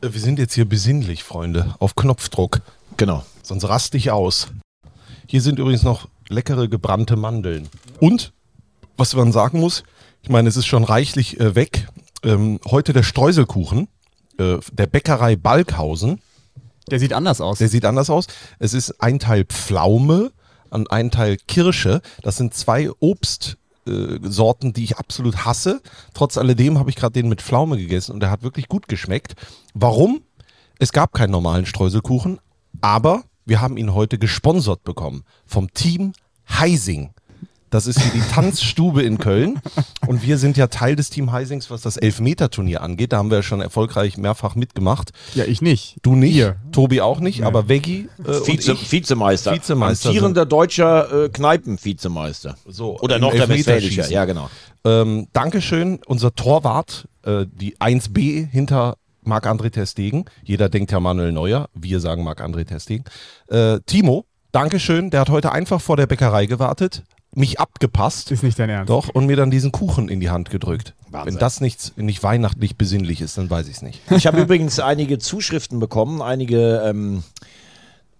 Äh, Wir sind jetzt hier besinnlich, Freunde, auf Knopfdruck. Genau. Sonst raste ich aus. Hier sind übrigens noch leckere gebrannte Mandeln. Und, was man sagen muss, ich meine, es ist schon reichlich äh, weg. Ähm, heute der Streuselkuchen äh, der Bäckerei Balkhausen. Der sieht anders aus. Der sieht anders aus. Es ist ein Teil Pflaume und ein Teil Kirsche. Das sind zwei Obstsorten, die ich absolut hasse. Trotz alledem habe ich gerade den mit Pflaume gegessen und der hat wirklich gut geschmeckt. Warum? Es gab keinen normalen Streuselkuchen, aber wir haben ihn heute gesponsert bekommen vom Team Heising. Das ist hier die Tanzstube in Köln. Und wir sind ja Teil des Team Heisings, was das Elfmeter-Turnier angeht. Da haben wir ja schon erfolgreich mehrfach mitgemacht. ja, ich nicht. Du nicht, Ihr. Tobi auch nicht, aber Veggie äh, Vize, und ich. Vizemeister. Vizemeister Amtierender deutscher äh, Kneipen-Vizemeister. So, Oder noch der. Westfälischer. Ja, genau. Ähm, Dankeschön, unser Torwart, äh, die 1B hinter Marc-André Testegen. Jeder denkt ja Manuel Neuer, wir sagen Marc-André Testegen. Äh, Timo, Dankeschön, der hat heute einfach vor der Bäckerei gewartet, mich abgepasst. Ist nicht dein Ernst. Doch, und mir dann diesen Kuchen in die Hand gedrückt. Wahnsinn. Wenn das nicht, nicht weihnachtlich besinnlich ist, dann weiß ich es nicht. Ich habe übrigens einige Zuschriften bekommen, einige ähm,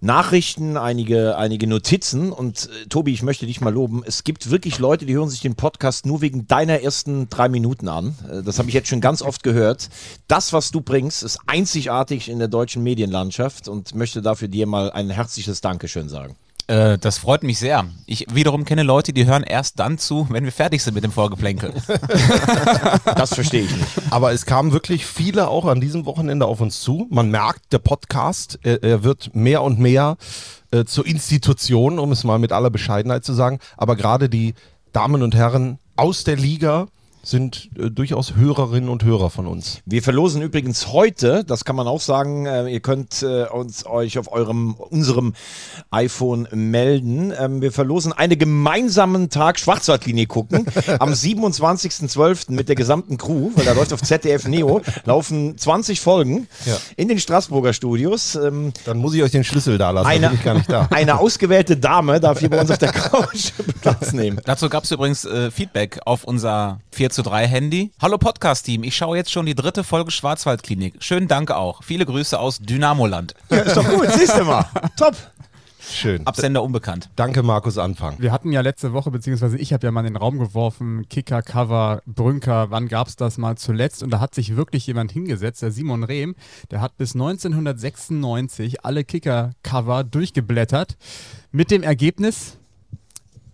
Nachrichten, einige, einige Notizen. Und äh, Tobi, ich möchte dich mal loben. Es gibt wirklich Leute, die hören sich den Podcast nur wegen deiner ersten drei Minuten an. Äh, das habe ich jetzt schon ganz oft gehört. Das, was du bringst, ist einzigartig in der deutschen Medienlandschaft und möchte dafür dir mal ein herzliches Dankeschön sagen. Äh, das freut mich sehr. Ich wiederum kenne Leute, die hören erst dann zu, wenn wir fertig sind mit dem Vorgeplänkel. Das verstehe ich nicht. Aber es kamen wirklich viele auch an diesem Wochenende auf uns zu. Man merkt, der Podcast, er, er wird mehr und mehr äh, zur Institution, um es mal mit aller Bescheidenheit zu sagen. Aber gerade die Damen und Herren aus der Liga sind äh, durchaus Hörerinnen und Hörer von uns. Wir verlosen übrigens heute, das kann man auch sagen, äh, ihr könnt äh, uns euch auf eurem unserem iPhone melden. Ähm, wir verlosen einen gemeinsamen Tag Schwarzwaldlinie gucken am 27.12. mit der gesamten Crew, weil da läuft auf ZDF Neo laufen 20 Folgen Ja. in den Straßburger Studios. Ähm, Dann muss ich euch den Schlüssel da lassen, eine, bin ich gar nicht da. eine ausgewählte Dame darf hier bei uns auf der Couch Platz nehmen. Dazu gab es übrigens äh, Feedback auf unser 4 zu 3 Handy. Hallo Podcast-Team, ich schaue jetzt schon die dritte Folge Schwarzwaldklinik. Schönen Dank auch. Viele Grüße aus Dynamoland. Ja, ist doch gut, siehst du mal. Top. Schön. Absender unbekannt. Danke, Markus Anfang. Wir hatten ja letzte Woche, beziehungsweise ich habe ja mal in den Raum geworfen, Kicker, Cover, Brünker, wann gab es das mal zuletzt? Und da hat sich wirklich jemand hingesetzt, der Simon Rehm, der hat bis 1996 alle Kicker-Cover durchgeblättert. Mit dem Ergebnis,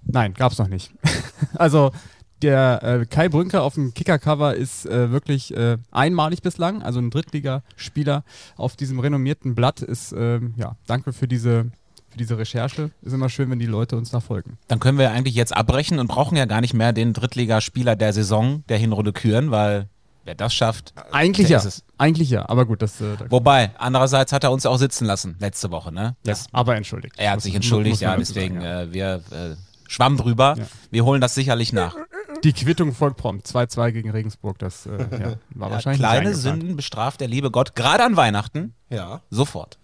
nein, gab es noch nicht. also der äh, Kai Brünker auf dem Kicker-Cover ist äh, wirklich äh, einmalig bislang, also ein Drittligaspieler auf diesem renommierten Blatt ist, ähm, ja, danke für diese, für diese Recherche. Ist immer schön, wenn die Leute uns da folgen. Dann können wir eigentlich jetzt abbrechen und brauchen ja gar nicht mehr den Drittligaspieler der Saison der Hinrunde küren, weil wer das schafft. Eigentlich ja. ist es. Eigentlich ja, aber gut, das. Äh, da, Wobei, andererseits hat er uns auch sitzen lassen letzte Woche, ne? ja, Das, aber entschuldigt. er hat Muss- sich muss- entschuldigt, muss man ja, deswegen, sagen, ja. äh, wir äh, schwamm drüber. Ja. Wir holen das sicherlich nach. Die Quittung folgt prompt. 2-2 gegen Regensburg, das äh, ja, war Ja, wahrscheinlich. kleine. Sünden bestraft der liebe Gott, gerade an Weihnachten, Ja. sofort.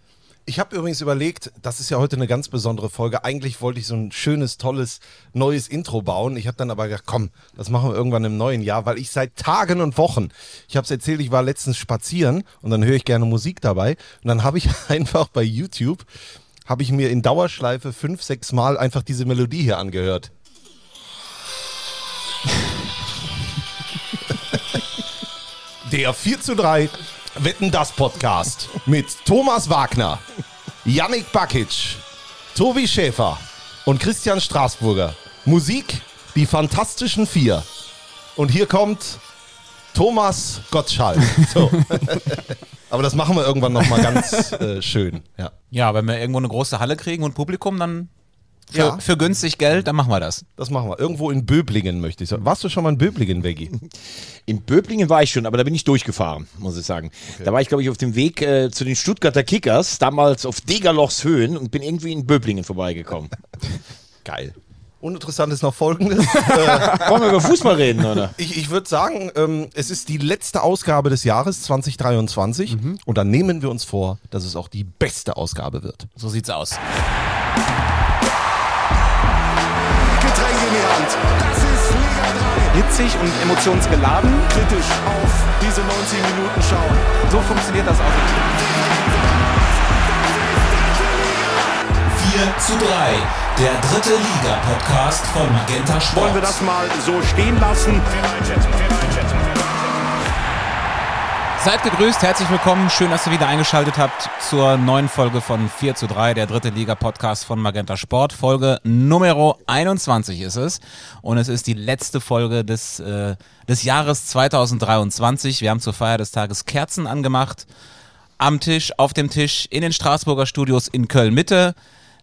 Ich habe übrigens überlegt, das ist ja heute eine ganz besondere Folge. Eigentlich wollte ich so ein schönes, tolles, neues Intro bauen. Ich habe dann aber gedacht, komm, das machen wir irgendwann im neuen Jahr, weil ich seit Tagen und Wochen, ich habe es erzählt, ich war letztens spazieren und dann höre ich gerne Musik dabei. Und dann habe ich einfach bei YouTube, habe ich mir in Dauerschleife fünf, sechs Mal einfach diese Melodie hier angehört. Der 4 zu 3 Wetten das Podcast mit Thomas Wagner, Yannick Bakic, Tobi Schäfer und Christian Straßburger. Musik, die Fantastischen Vier. Und hier kommt Thomas Gottschalk. So. Aber das machen wir irgendwann nochmal ganz äh, schön. Ja. Ja, wenn wir irgendwo eine große Halle kriegen und Publikum, dann für, Ja. für günstig Geld, dann machen wir das. Das machen wir. Irgendwo in Böblingen möchte ich sagen. Warst du schon mal in Böblingen, Veggie? In Böblingen war ich schon, aber da bin ich durchgefahren, muss ich sagen. Da war ich, glaube ich, auf dem Weg äh, zu den Stuttgarter Kickers, damals auf Degerlochs Höhen und bin irgendwie in Böblingen vorbeigekommen. Geil. Uninteressant ist noch folgendes. Wollen wir über Fußball reden, oder? Ich, ich würde sagen, ähm, es ist die letzte Ausgabe des Jahres 2023 und dann nehmen wir uns vor, dass es auch die beste Ausgabe wird. So sieht's aus. In die Hand. Das ist Hitzig und emotionsgeladen. kritisch auf diese 90 Minuten schauen. So funktioniert das auch. 4 zu 3, der dritte Liga-Podcast von Magenta Sport. Wollen wir das mal so stehen lassen? Seid gegrüßt, herzlich willkommen. Schön, dass ihr wieder eingeschaltet habt zur neuen Folge von 4 zu 3, der dritte Liga-Podcast von Magenta Sport. Folge Nummer 21 ist es. Und es ist die letzte Folge des, äh, des Jahres 2023. Wir haben zur Feier des Tages Kerzen angemacht. Am Tisch, auf dem Tisch, in den Straßburger Studios in Köln-Mitte.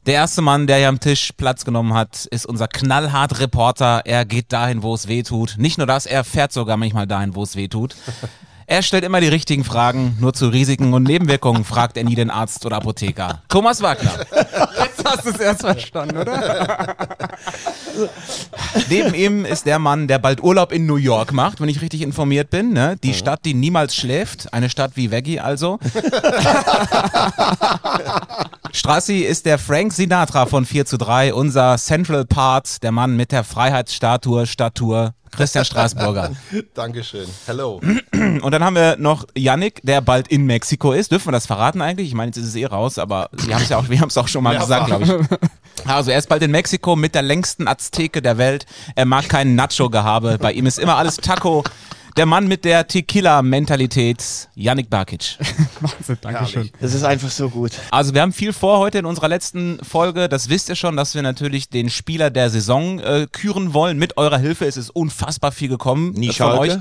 Der erste Mann, der hier am Tisch Platz genommen hat, ist unser knallhart Reporter. Er geht dahin, wo es weh tut. Nicht nur das, er fährt sogar manchmal dahin, wo es weh tut. Er stellt immer die richtigen Fragen, nur zu Risiken und Nebenwirkungen fragt er nie den Arzt oder Apotheker. Thomas Wagner. Hast du es erst verstanden, oder? Neben ihm ist der Mann, der bald Urlaub in New York macht, wenn ich richtig informiert bin. Ne? Die Stadt, die niemals schläft. Eine Stadt wie Veggie also. Strassi ist der Frank Sinatra von 4 zu 3, unser Central Part, der Mann mit der Freiheitsstatue, Statur, Christian Straßburger. Dankeschön. Hello. Und dann haben wir noch Yannick, der bald in Mexiko ist. Dürfen wir das verraten eigentlich? Ich meine, jetzt ist es eh raus, aber wir haben es ja auch, wir haben es auch schon mal gesagt, glaube ich. Also er ist bald in Mexiko mit der längsten Azteke der Welt. Er mag keinen Nacho-Gehabe. Bei ihm ist immer alles Taco. Der Mann mit der Tequila-Mentalität, Yannick Barkic. Wahnsinn, Dankeschön. Das ist einfach so gut. Also wir haben viel vor heute in unserer letzten Folge. Das wisst ihr schon, dass wir natürlich den Spieler der Saison äh, küren wollen. Mit eurer Hilfe ist es unfassbar viel gekommen äh, von euch.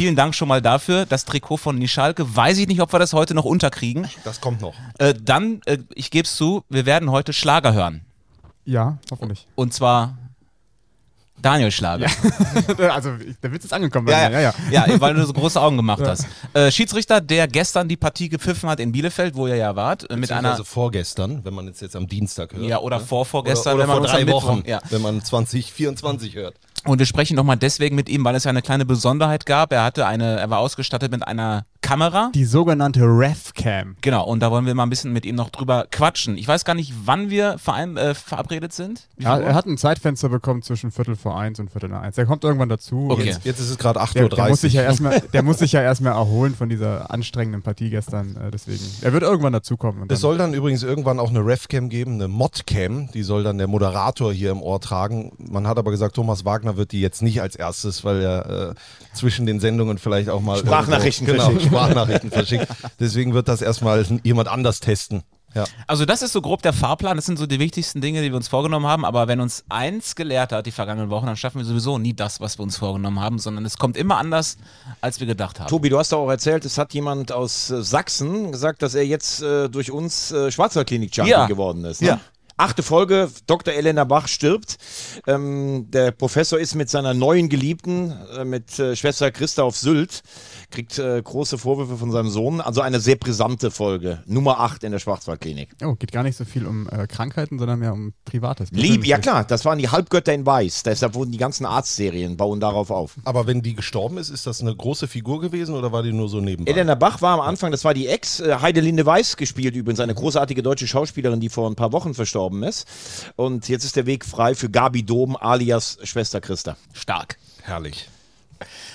Vielen Dank schon mal dafür. Das Trikot von Nischalke. Weiß ich nicht, ob wir das heute noch unterkriegen. Das kommt noch. Äh, dann, äh, ich gebe es zu, wir werden heute Schlager hören. Ja, hoffentlich. Und zwar Daniel Schlager. also, ich- der Witz ist angekommen bei mir. Ja, ja. ja, weil du so große Augen gemacht hast. Äh, Schiedsrichter, der gestern die Partie gepfiffen hat in Bielefeld, wo ihr ja wart, mit einer Also vorgestern, wenn man jetzt, jetzt am Dienstag hört. ja oder ne? vorvorgestern, oder, oder wenn man vor drei Mittwoch- Wochen, Ja. wenn man 2024 hört. Und wir sprechen nochmal deswegen mit ihm, weil es ja eine kleine Besonderheit gab. Er hatte eine, er war ausgestattet mit einer Kamera. Die sogenannte RefCam. Genau, und da wollen wir mal ein bisschen mit ihm noch drüber quatschen. Ich weiß gar nicht, wann wir verein, äh, verabredet sind. Ja, er hat ein Zeitfenster bekommen zwischen Viertel vor eins und Viertel nach eins. Der kommt irgendwann dazu. Okay. Jetzt, jetzt ist es gerade 8.30 Der, Uhr. der, muss sich ja erstmal, der muss sich ja erstmal erholen von dieser anstrengenden Partie gestern. Äh, deswegen. Er wird irgendwann dazukommen. Es soll dann übrigens irgendwann auch eine Refcam geben, eine Modcam, die soll dann der Moderator hier im Ohr tragen. Man hat aber gesagt, Thomas Wagner wird die jetzt nicht als erstes, weil er äh, zwischen den Sendungen vielleicht auch mal Sprachnachrichten irgendwo, genau, verschickt. Sprachnachrichten verschickt. Deswegen wird das erstmal jemand anders testen. Ja. Also das ist so grob der Fahrplan, das sind so die wichtigsten Dinge, die wir uns vorgenommen haben, aber wenn uns eins gelehrt hat die vergangenen Wochen, dann schaffen wir sowieso nie das, was wir uns vorgenommen haben, sondern es kommt immer anders, als wir gedacht haben. Tobi, du hast auch erzählt, es hat jemand aus äh, Sachsen gesagt, dass er jetzt äh, durch uns äh, Schwarzwaldklinik-Champion Ja. geworden ist. Ne? Ja. Achte Folge, Dr. Elena Bach stirbt. Ähm, der Professor ist mit seiner neuen Geliebten, äh, mit äh, Schwester Christa auf Sylt, kriegt äh, große Vorwürfe von seinem Sohn. Also eine sehr brisante Folge. Nummer 8 in der Schwarzwaldklinik. Oh, geht gar nicht so viel um äh, Krankheiten, sondern mehr um Privates. Lieb, ja klar, das waren die Halbgötter in Weiß. Deshalb wurden die ganzen Arztserien, bauen darauf auf. Aber wenn die gestorben ist, ist das eine große Figur gewesen oder war die nur so nebenbei? Elena Bach war am Anfang, das war die Ex, äh, Heidelinde Weiß gespielt übrigens, eine großartige deutsche Schauspielerin, die vor ein paar Wochen verstorben ist. Und jetzt ist der Weg frei für Gabi Dom alias Schwester Christa. Stark. Herrlich.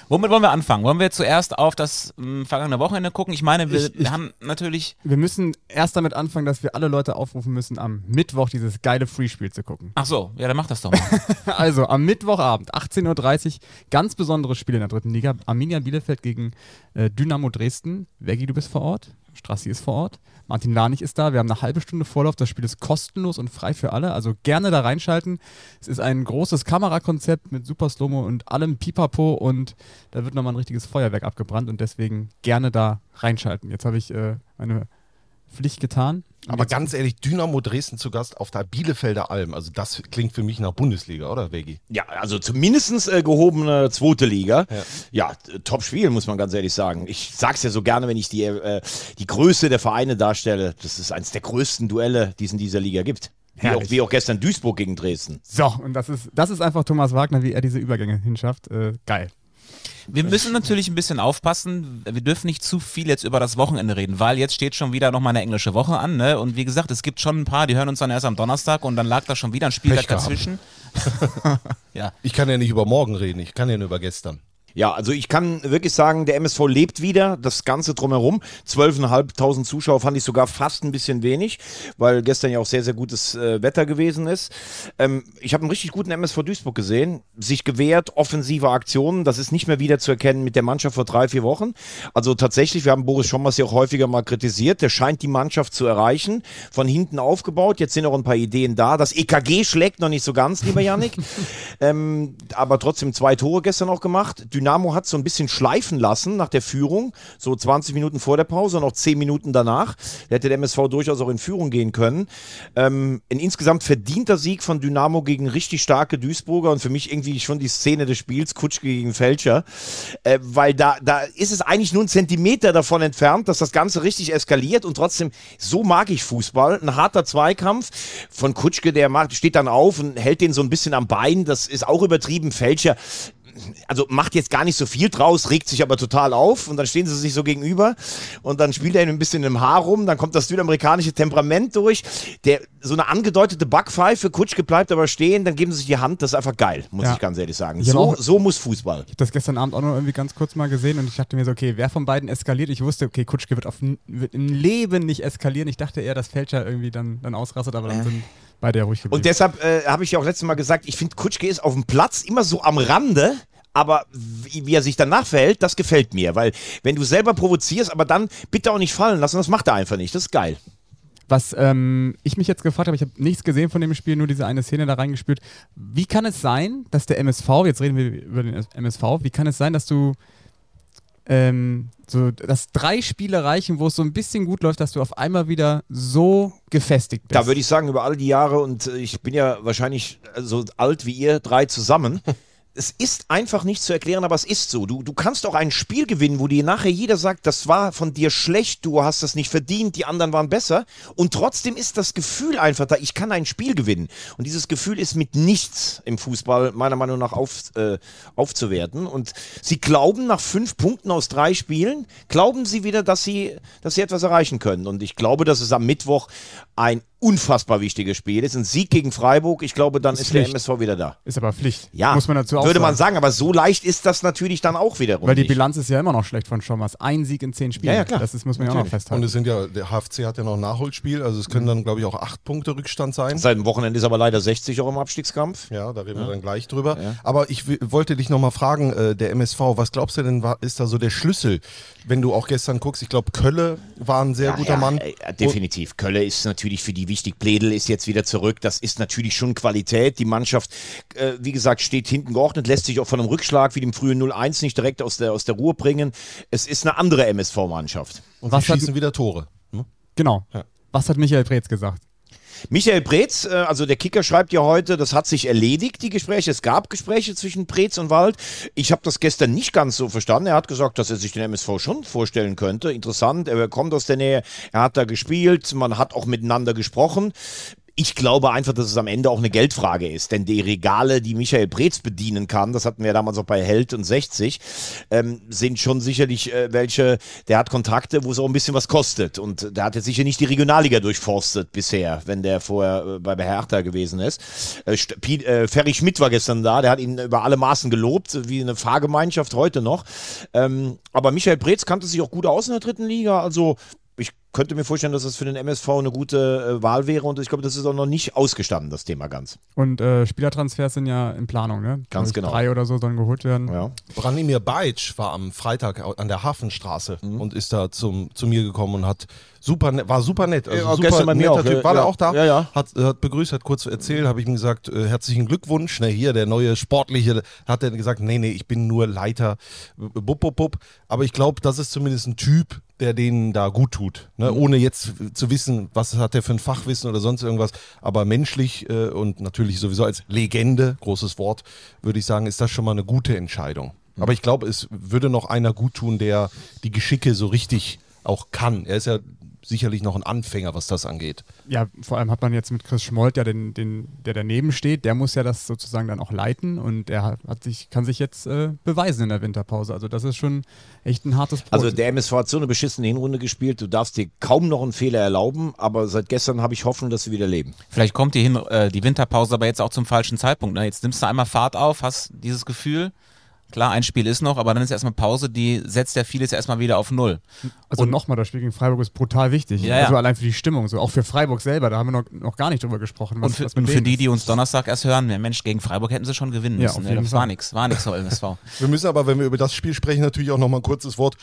Womit wollen wir anfangen? Wollen wir zuerst auf das mh, vergangene Wochenende gucken? Ich meine, wir, Ich- ich- wir haben natürlich. Wir müssen erst damit anfangen, dass wir alle Leute aufrufen müssen, am Mittwoch dieses geile Free-Spiel zu gucken. Ach so, ja, dann mach das doch mal. Also am Mittwochabend, 18.30 Uhr, ganz besonderes Spiel in der dritten Liga. Arminia Bielefeld gegen äh, Dynamo Dresden. Veggi, du bist vor Ort. Strassi ist vor Ort. Martin Lanich ist da. Wir haben eine halbe Stunde Vorlauf. Das Spiel ist kostenlos und frei für alle. Also gerne da reinschalten. Es ist ein großes Kamerakonzept mit Super Slomo und allem Pipapo und da wird nochmal ein richtiges Feuerwerk abgebrannt und deswegen gerne da reinschalten. Jetzt habe ich äh, meine Pflicht getan. Und Aber ganz ehrlich, Dynamo Dresden zu Gast auf der Bielefelder Alm. Also das klingt für mich nach Bundesliga, oder Vegi? Ja, also zumindest äh, gehobene zweite Liga. Ja, t- Top-Spiel, muss man ganz ehrlich sagen. Ich sag's ja so gerne, wenn ich die, äh, die Größe der Vereine darstelle. Das ist eines der größten Duelle, die es in dieser Liga gibt. Wie auch, wie auch gestern Duisburg gegen Dresden. So, und das ist, das ist einfach Thomas Wagner, wie er diese Übergänge hinschafft. Äh, geil. Wir müssen natürlich ein bisschen aufpassen. Wir dürfen nicht zu viel jetzt über das Wochenende reden, weil jetzt steht schon wieder nochmal eine englische Woche an. Ne? Und wie gesagt, es gibt schon ein paar, die hören uns dann erst am Donnerstag und dann lag da schon wieder ein Spieltag dazwischen. Ja. Ich kann ja nicht über morgen reden, ich kann ja nur über gestern. Ja, also ich kann wirklich sagen, der MSV lebt wieder, das Ganze drumherum. 12.500 Zuschauer fand ich sogar fast ein bisschen wenig, weil gestern ja auch sehr, sehr gutes äh, Wetter gewesen ist. Ähm, ich habe einen richtig guten MSV Duisburg gesehen, sich gewehrt, offensive Aktionen, das ist nicht mehr wieder zu erkennen mit der Mannschaft vor drei, vier Wochen. Also tatsächlich, wir haben Boris Schommers ja auch häufiger mal kritisiert, der scheint die Mannschaft zu erreichen, von hinten aufgebaut, jetzt sind auch ein paar Ideen da. Das EKG schlägt noch nicht so ganz, lieber Yannick, ähm, aber trotzdem zwei Tore gestern auch gemacht. Dynamo hat so ein bisschen schleifen lassen nach der Führung, so 20 Minuten vor der Pause und auch 10 Minuten danach. Da hätte der MSV durchaus auch in Führung gehen können. Ähm, ein insgesamt verdienter Sieg von Dynamo gegen richtig starke Duisburger und für mich irgendwie schon die Szene des Spiels, Kutschke gegen Fälscher, äh, weil da, da ist es eigentlich nur ein Zentimeter davon entfernt, dass das Ganze richtig eskaliert und trotzdem, so mag ich Fußball. Ein harter Zweikampf von Kutschke, der macht, steht dann auf und hält den so ein bisschen am Bein, das ist auch übertrieben. Fälscher also macht jetzt gar nicht so viel draus, regt sich aber total auf und dann stehen sie sich so gegenüber und dann spielt er ihm ein bisschen im Haar rum, dann kommt das südamerikanische Temperament durch, der so eine angedeutete Backpfeife, Kutschke bleibt aber stehen, dann geben sie sich die Hand, das ist einfach geil, muss Ja. ich ganz ehrlich sagen. So, auch- so muss Fußball. Ich habe das gestern Abend auch noch irgendwie ganz kurz mal gesehen und ich dachte mir so, okay, wer von beiden eskaliert? Ich wusste, okay, Kutschke wird, auf, wird im Leben nicht eskalieren. Ich dachte eher, dass Fälscher irgendwie dann, dann ausrastet, aber dann sind beide ja ruhig geblieben. Und deshalb äh, habe ich ja auch letztes Mal gesagt, ich finde, Kutschke ist auf dem Platz immer so am Rande. Aber wie, wie er sich danach verhält, das gefällt mir. Weil, wenn du selber provozierst, aber dann bitte auch nicht fallen lassen, das macht er einfach nicht. Das ist geil. Was ähm, ich mich jetzt gefragt habe, ich habe nichts gesehen von dem Spiel, nur diese eine Szene da reingespürt. Wie kann es sein, dass der MSV, jetzt reden wir über den MSV, wie kann es sein, dass du ähm, so, dass drei Spiele reichen, wo es so ein bisschen gut läuft, dass du auf einmal wieder so gefestigt bist? Da würde ich sagen, über all die Jahre, und äh, ich bin ja wahrscheinlich äh, so alt wie ihr drei zusammen. Es ist einfach nicht zu erklären, aber es ist so. Du, du kannst auch ein Spiel gewinnen, wo dir nachher jeder sagt, das war von dir schlecht, du hast das nicht verdient, die anderen waren besser. Und trotzdem ist das Gefühl einfach da, ich kann ein Spiel gewinnen. Und dieses Gefühl ist mit nichts im Fußball meiner Meinung nach auf, äh, aufzuwerten. Und sie glauben nach fünf Punkten aus drei Spielen, glauben sie wieder, dass sie, dass sie etwas erreichen können. Und ich glaube, dass es am Mittwoch ein unfassbar wichtiges Spiel ist. Ein Sieg gegen Freiburg. Ich glaube, dann ist, der Pflicht. MSV wieder da. Ist aber Pflicht. Ja, Muss man dazu auch würde sagen. man sagen, aber so leicht ist das natürlich dann auch wiederum. Weil die nicht. Bilanz ist ja immer noch schlecht von Schommers. Ein Sieg in zehn Spielen. Ja, ja, klar. Das ist, muss man ja auch noch Und festhalten. es sind ja, der HFC hat ja noch ein Nachholspiel, also es können dann, glaube ich, auch acht Punkte Rückstand sein. Seit dem Wochenende ist aber leider 60 auch im Abstiegskampf. Ja, da reden wir dann gleich drüber. Aber ich wollte dich nochmal fragen, äh, der MSV, was glaubst du denn, war, ist da so der Schlüssel? Wenn du auch gestern guckst, ich glaube, Kölle war ein sehr guter ja, Mann. äh, definitiv. Kölle ist natürlich für die wichtig. Pledel ist jetzt wieder zurück. Das ist natürlich schon Qualität. Die Mannschaft, äh, wie gesagt, steht hinten geordnet, lässt sich auch von einem Rückschlag wie dem frühen 0-1 nicht direkt aus der, aus der Ruhe bringen. Es ist eine andere MSV-Mannschaft. Und Was sie hat- schießen wieder Tore. Ne? Genau. Was hat Michael Preetz gesagt? Michael Preetz, äh, also der Kicker schreibt ja heute, das hat sich erledigt, die Gespräche. Es gab Gespräche zwischen Preetz und Wald. Ich habe das gestern nicht ganz so verstanden. Er hat gesagt, dass er sich den MSV schon vorstellen könnte. Interessant, er kommt aus der Nähe, er hat da gespielt, man hat auch miteinander gesprochen. Ich glaube einfach, dass es am Ende auch eine Geldfrage ist, denn die Regale, die Michael Preetz bedienen kann, das hatten wir damals auch bei Held und 60, ähm, sind schon sicherlich äh, welche, der hat Kontakte, wo es auch ein bisschen was kostet und der hat jetzt sicher nicht die Regionalliga durchforstet bisher, wenn der vorher äh, bei Hertha gewesen ist. Äh, St- Pi- äh, Ferry Schmidt war gestern da, der hat ihn über alle Maßen gelobt, wie eine Fahrgemeinschaft heute noch. Ähm, aber Michael Preetz kannte sich auch gut aus in der dritten Liga, also könnte mir vorstellen, dass das für den MSV eine gute äh, Wahl wäre und ich glaube, das ist auch noch nicht ausgestanden, das Thema ganz. Und äh, Spielertransfers sind ja in Planung, ne? Ganz genau. Drei oder so sollen geholt werden. Ja. Branimir Bajic war am Freitag an der Hafenstraße Mhm. und ist da zum, zu mir gekommen und hat super nett, war super nett. Also Ja, super netter auch, Typ. ja, War der ja. auch da? Ja, ja. Hat, hat begrüßt, hat kurz erzählt, habe ich ihm gesagt, äh, herzlichen Glückwunsch. Na hier, der neue Sportliche, hat er gesagt, nee, nee, ich bin nur Leiter. Bup, bup, bup. Aber ich glaube, das ist zumindest ein Typ, der denen da gut tut. Ne? Mhm. Ohne jetzt zu wissen, was hat er für ein Fachwissen oder sonst irgendwas. Aber menschlich äh, und natürlich sowieso als Legende, großes Wort, würde ich sagen, ist das schon mal eine gute Entscheidung. Mhm. Aber ich glaube, es würde noch einer gut tun, der die Geschicke so richtig auch kann. Er ist ja sicherlich noch ein Anfänger, was das angeht. Ja, vor allem hat man jetzt mit Chris Schmold ja den, den, der daneben steht, der muss ja das sozusagen dann auch leiten und der hat, sich, kann sich jetzt äh, beweisen in der Winterpause. Also das ist schon echt ein hartes Brot. Also der MSV hat so eine beschissene Hinrunde gespielt, du darfst dir kaum noch einen Fehler erlauben, aber seit gestern habe ich Hoffnung, dass sie wieder leben. Vielleicht kommt die, Hin äh, die Winterpause aber jetzt auch zum falschen Zeitpunkt. Ne? Jetzt nimmst du einmal Fahrt auf, hast dieses Gefühl, klar, ein Spiel ist noch, aber dann ist erstmal Pause, die setzt ja vieles erstmal wieder auf Null. Also nochmal, das Spiel gegen Freiburg ist brutal wichtig. Ja, ja. Also allein für die Stimmung, so auch für Freiburg selber, da haben wir noch, noch gar nicht drüber gesprochen. was- Und für, und für die, die uns Donnerstag erst hören, ja, Mensch, gegen Freiburg hätten sie schon gewinnen Ja, müssen. auf Ne? jeden Das Fall. war nichts, war nichts für MSV. Wir müssen aber, wenn wir über das Spiel sprechen, natürlich auch noch mal ein kurzes Wort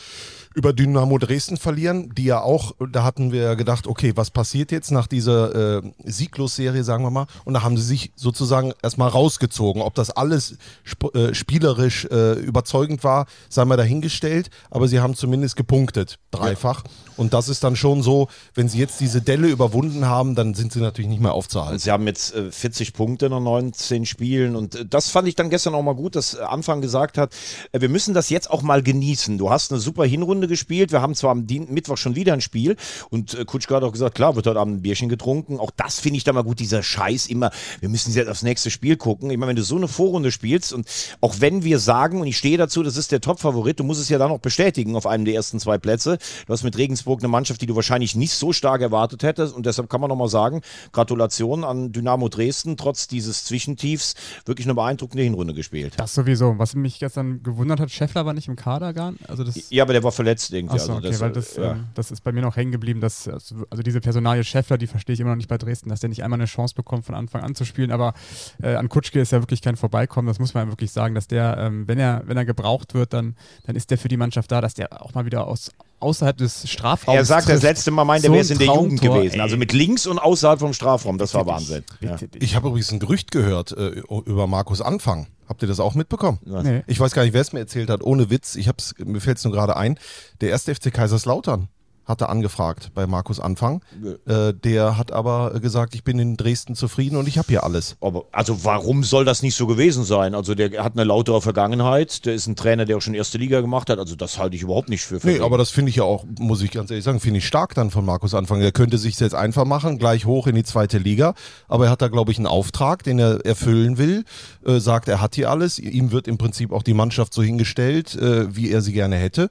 über Dynamo Dresden verlieren, die ja auch, da hatten wir ja gedacht, okay, was passiert jetzt nach dieser äh, Sieglos-Serie, sagen wir mal, und da haben sie sich sozusagen erstmal rausgezogen. Ob das alles sp äh, spielerisch äh, überzeugend war, sei mal dahingestellt, aber sie haben zumindest gepunktet, dreifach. Und das ist dann schon so, wenn sie jetzt diese Delle überwunden haben, dann sind sie natürlich nicht mehr aufzuhalten. Sie haben jetzt äh, 40 Punkte nach 19 Spielen und äh, das fand ich dann gestern auch mal gut, dass äh, Anfang gesagt hat, äh, wir müssen das jetzt auch mal genießen. Du hast eine super Hinrunde gespielt, wir haben zwar am Dien Mittwoch schon wieder ein Spiel und äh, Kutschka hat auch gesagt, klar, wird heute Abend ein Bierchen getrunken. Auch das finde ich dann mal gut, dieser Scheiß immer, wir müssen jetzt aufs nächste Spiel gucken. Ich meine, wenn du so eine Vorrunde spielst und auch wenn wir sagen, und ich stehe dazu, das ist der Top-Favorit, du musst es ja dann auch bestätigen auf einem der ersten zwei Plätze. Du hast mit Regensburg eine Mannschaft, die du wahrscheinlich nicht so stark erwartet hättest und deshalb kann man nochmal sagen, Gratulation an Dynamo Dresden, trotz dieses Zwischentiefs wirklich eine beeindruckende Hinrunde gespielt. Das sowieso. Was mich gestern gewundert hat, Scheffler war nicht im Kader gar Also das, Ja, aber der war verletzt irgendwie. Achso, also okay, weil das, ja. ähm, das ist bei mir noch hängen geblieben, dass, also also diese Personalie Scheffler, die verstehe ich immer noch nicht bei Dresden, dass der nicht einmal eine Chance bekommt, von Anfang an zu spielen, aber äh, an Kutschke ist ja wirklich kein Vorbeikommen, das muss man wirklich sagen, dass der, ähm, wenn er, wenn er gebraucht wird, dann, dann ist der für die Mannschaft da, dass der auch mal wieder aus, außerhalb des Strafraums er sagt das trifft. letzte Mal, meint er So wäre es in der Jugend gewesen. ey. Also mit links und außerhalb vom Strafraum, das war Wahnsinn. Ja. Bitte. Ich habe übrigens ein Gerücht gehört äh, über Markus Anfang. Habt ihr das auch mitbekommen? Nee. Ich weiß gar nicht, wer es mir erzählt hat, ohne Witz. Ich hab's, mir fällt es nur gerade ein. Der erste FC Kaiserslautern hatte angefragt bei Markus Anfang. Äh, der hat aber gesagt, ich bin in Dresden zufrieden und ich habe hier alles. Aber also warum soll das nicht so gewesen sein? Also der hat eine lautere Vergangenheit, der ist ein Trainer, der auch schon erste Liga gemacht hat, also das halte ich überhaupt nicht für Nee, verwegen. aber das finde ich ja auch, muss ich ganz ehrlich sagen, finde ich stark dann von Markus Anfang. Er könnte sich jetzt einfach machen, gleich hoch in die zweite Liga, aber er hat da, glaube ich, einen Auftrag, den er erfüllen will, äh, sagt, er hat hier alles, ihm wird im Prinzip auch die Mannschaft so hingestellt, äh, wie er sie gerne hätte.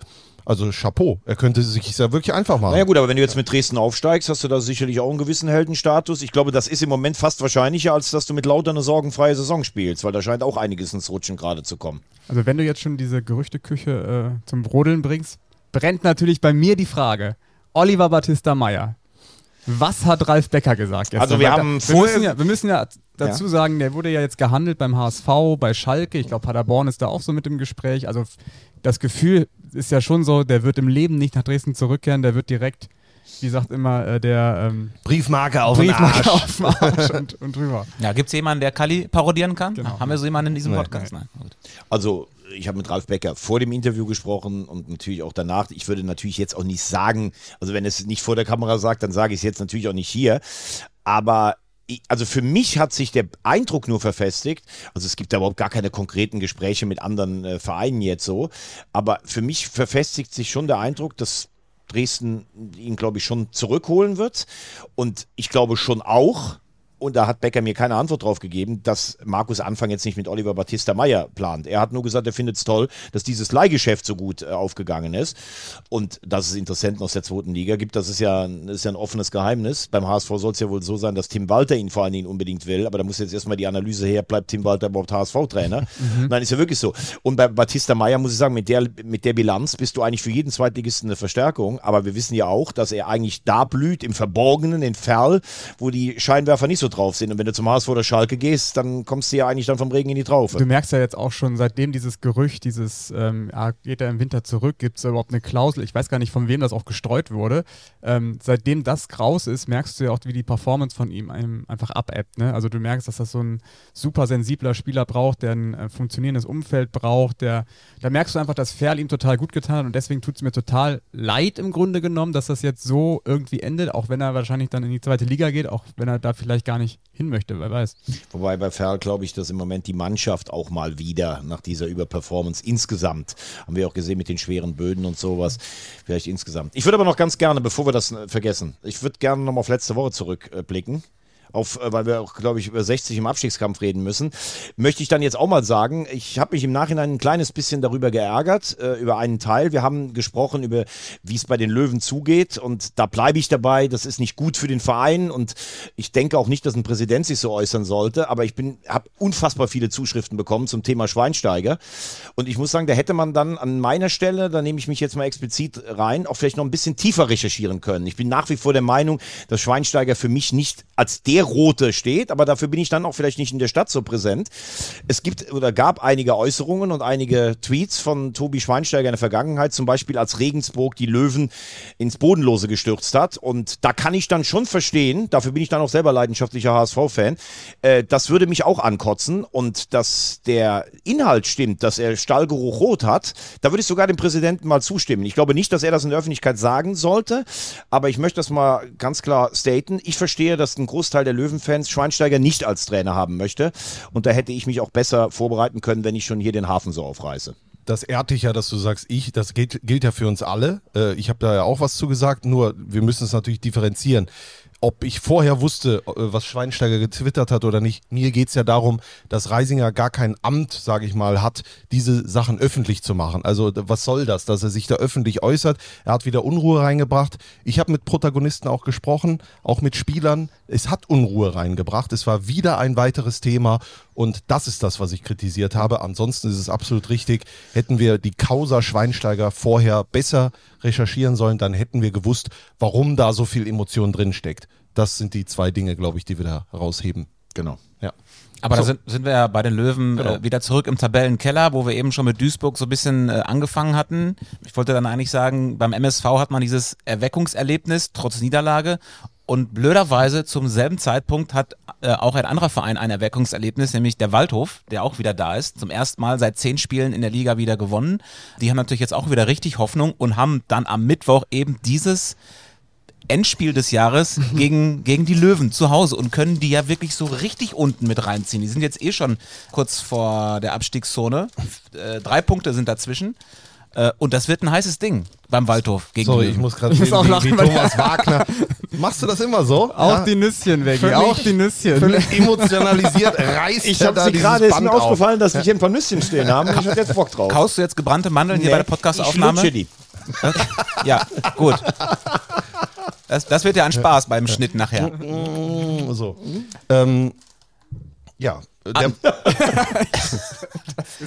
Also Chapeau, er könnte sich ja wirklich einfach machen. Naja gut, aber wenn du jetzt mit Dresden aufsteigst, hast du da sicherlich auch einen gewissen Heldenstatus. Ich glaube, das ist im Moment fast wahrscheinlicher, als dass du mit lauter eine sorgenfreie Saison spielst, weil da scheint auch einiges ins Rutschen gerade zu kommen. Also wenn du jetzt schon diese Gerüchteküche äh, zum Brodeln bringst, brennt natürlich bei mir die Frage, Oliver Battista Meyer, was hat Ralf Becker gesagt? gestern? Also wir haben wir, müssen ja, wir müssen ja dazu sagen, der wurde ja jetzt gehandelt beim HSV, bei Schalke. Ich glaube, Paderborn ist da auch so mit im Gespräch. Also das Gefühl ist ja schon so, der wird im Leben nicht nach Dresden zurückkehren, der wird direkt, wie sagt immer äh, der ähm, Briefmarke auf Briefmarke auf dem Arsch und, und drüber. Ja, gibt es jemanden, der Kali parodieren kann? Genau. Haben wir so jemanden in diesem Podcast? Nein. Gut. Also, ich habe mit Ralf Becker vor dem Interview gesprochen und natürlich auch danach. Ich würde natürlich jetzt auch nicht sagen, also wenn es nicht vor der Kamera sagt, dann sage ich es jetzt natürlich auch nicht hier. Aber also für mich hat sich der Eindruck nur verfestigt, also es gibt da überhaupt gar keine konkreten Gespräche mit anderen äh, Vereinen jetzt so, aber für mich verfestigt sich schon der Eindruck, dass Dresden ihn, glaube ich, schon zurückholen wird. Und ich glaube schon auch, und da hat Becker mir keine Antwort drauf gegeben, dass Markus Anfang jetzt nicht mit Oliver Battista Meyer plant. Er hat nur gesagt, er findet es toll, dass dieses Leihgeschäft so gut äh, aufgegangen ist und dass es Interessenten aus der zweiten Liga gibt. Das ist ja, ist ja ein offenes Geheimnis. Beim HSV soll es ja wohl so sein, dass Tim Walter ihn vor allen Dingen unbedingt will, aber da muss jetzt erstmal die Analyse her, bleibt Tim Walter überhaupt HSV-Trainer? Nein, ist ja wirklich so. Und bei Battista Meyer muss ich sagen, mit der, mit der Bilanz bist du eigentlich für jeden Zweitligisten eine Verstärkung, aber wir wissen ja auch, dass er eigentlich da blüht, im Verborgenen, in Ferl, wo die Scheinwerfer nicht so drauf sind. Und wenn du zum HSV oder Schalke gehst, dann kommst du ja eigentlich dann vom Regen in die Traufe. Du merkst ja jetzt auch schon, seitdem dieses Gerücht, dieses, ähm, geht er im Winter zurück, gibt es überhaupt eine Klausel, ich weiß gar nicht, von wem das auch gestreut wurde. Ähm, seitdem das raus ist, merkst du ja auch, wie die Performance von ihm einfach abebbt. Ne? Also du merkst, dass das so ein super sensibler Spieler braucht, der ein äh, funktionierendes Umfeld braucht, der, da merkst du einfach, dass Ferl ihm total gut getan hat und deswegen tut es mir total leid im Grunde genommen, dass das jetzt so irgendwie endet, auch wenn er wahrscheinlich dann in die zweite Liga geht, auch wenn er da vielleicht gar nicht nicht hin möchte, wer weiß. Wobei bei Ferl glaube ich, dass im Moment die Mannschaft auch mal wieder nach dieser Überperformance insgesamt, haben wir auch gesehen mit den schweren Böden und sowas, vielleicht insgesamt. Ich würde aber noch ganz gerne, bevor wir das vergessen, ich würde gerne noch mal auf letzte Woche zurückblicken. Auf, äh, weil wir auch, glaube ich, über 60 im Abstiegskampf reden müssen, möchte ich dann jetzt auch mal sagen, ich habe mich im Nachhinein ein kleines bisschen darüber geärgert, äh, über einen Teil. Wir haben gesprochen über, wie es bei den Löwen zugeht und da bleibe ich dabei, das ist nicht gut für den Verein und ich denke auch nicht, dass ein Präsident sich so äußern sollte, aber ich habe unfassbar viele Zuschriften bekommen zum Thema Schweinsteiger und ich muss sagen, da hätte man dann an meiner Stelle, da nehme ich mich jetzt mal explizit rein, auch vielleicht noch ein bisschen tiefer recherchieren können. Ich bin nach wie vor der Meinung, dass Schweinsteiger für mich nicht als der Rote steht, aber dafür bin ich dann auch vielleicht nicht in der Stadt so präsent. Es gibt oder gab einige Äußerungen und einige Tweets von Tobi Schweinsteiger in der Vergangenheit, zum Beispiel als Regensburg die Löwen ins Bodenlose gestürzt hat. Und da kann ich dann schon verstehen, dafür bin ich dann auch selber leidenschaftlicher HSV-Fan, äh, das würde mich auch ankotzen. Und dass der Inhalt stimmt, dass er Stallgeruch rot hat, da würde ich sogar dem Präsidenten mal zustimmen. Ich glaube nicht, dass er das in der Öffentlichkeit sagen sollte, aber ich möchte das mal ganz klar staten. Ich verstehe, dass ein Großteil der Löwenfans Schweinsteiger nicht als Trainer haben möchte. Und da hätte ich mich auch besser vorbereiten können, wenn ich schon hier den Hafen so aufreiße. das ehrt dich ja, dass du sagst, ich, das gilt, gilt ja für uns alle. Äh, ich habe da ja auch was zu gesagt, nur wir müssen es natürlich differenzieren. Ob ich vorher wusste, äh, was Schweinsteiger getwittert hat oder nicht, mir geht es ja darum, dass Reisinger gar kein Amt, sage ich mal, hat, diese Sachen öffentlich zu machen. Also was soll das, dass er sich da öffentlich äußert? Er hat wieder Unruhe reingebracht. Ich habe mit Protagonisten auch gesprochen, auch mit Spielern. Es hat Unruhe reingebracht. Es war wieder ein weiteres Thema und das ist das, was ich kritisiert habe. Ansonsten ist es absolut richtig. Hätten wir die Causa Schweinsteiger vorher besser recherchieren sollen, dann hätten wir gewusst, warum da so viel Emotion drin steckt. Das sind die zwei Dinge, glaube ich, die wir da rausheben. Genau. Ja. Aber So. da sind, sind wir ja bei den Löwen Genau. äh, wieder zurück im Tabellenkeller, wo wir eben schon mit Duisburg so ein bisschen äh, angefangen hatten. Ich wollte dann eigentlich sagen, beim MSV hat man dieses Erweckungserlebnis trotz Niederlage. Und blöderweise zum selben Zeitpunkt hat äh, auch ein anderer Verein ein Erweckungserlebnis, nämlich der Waldhof, der auch wieder da ist. Zum ersten Mal seit zehn Spielen in der Liga wieder gewonnen. Die haben natürlich jetzt auch wieder richtig Hoffnung und haben dann am Mittwoch eben dieses Endspiel des Jahres gegen, gegen die Löwen zu Hause und können die ja wirklich so richtig unten mit reinziehen. Die sind jetzt eh schon kurz vor der Abstiegszone. Äh, drei Punkte sind dazwischen. Äh, und das wird ein heißes Ding beim Waldhof gegen Sorry, ich muss gerade Ich muss sehen, auch wie, lachen, Thomas Wagner. Machst du das immer so? Auch Ja, die Nüsschen, Veggie, auch die Nüsschen. Völlig emotionalisiert reißt Ich er habe da sie gerade, ist mir auf. aufgefallen, dass wir hier ein paar Nüsschen stehen haben und ich habe jetzt Bock drauf. Kaust du jetzt gebrannte Mandeln hier bei der Podcast-Aufnahme? Ich die. Ja, gut. Das, das wird ja ein Spaß beim Schnitt nachher. Mm, So. Ähm, ja, der,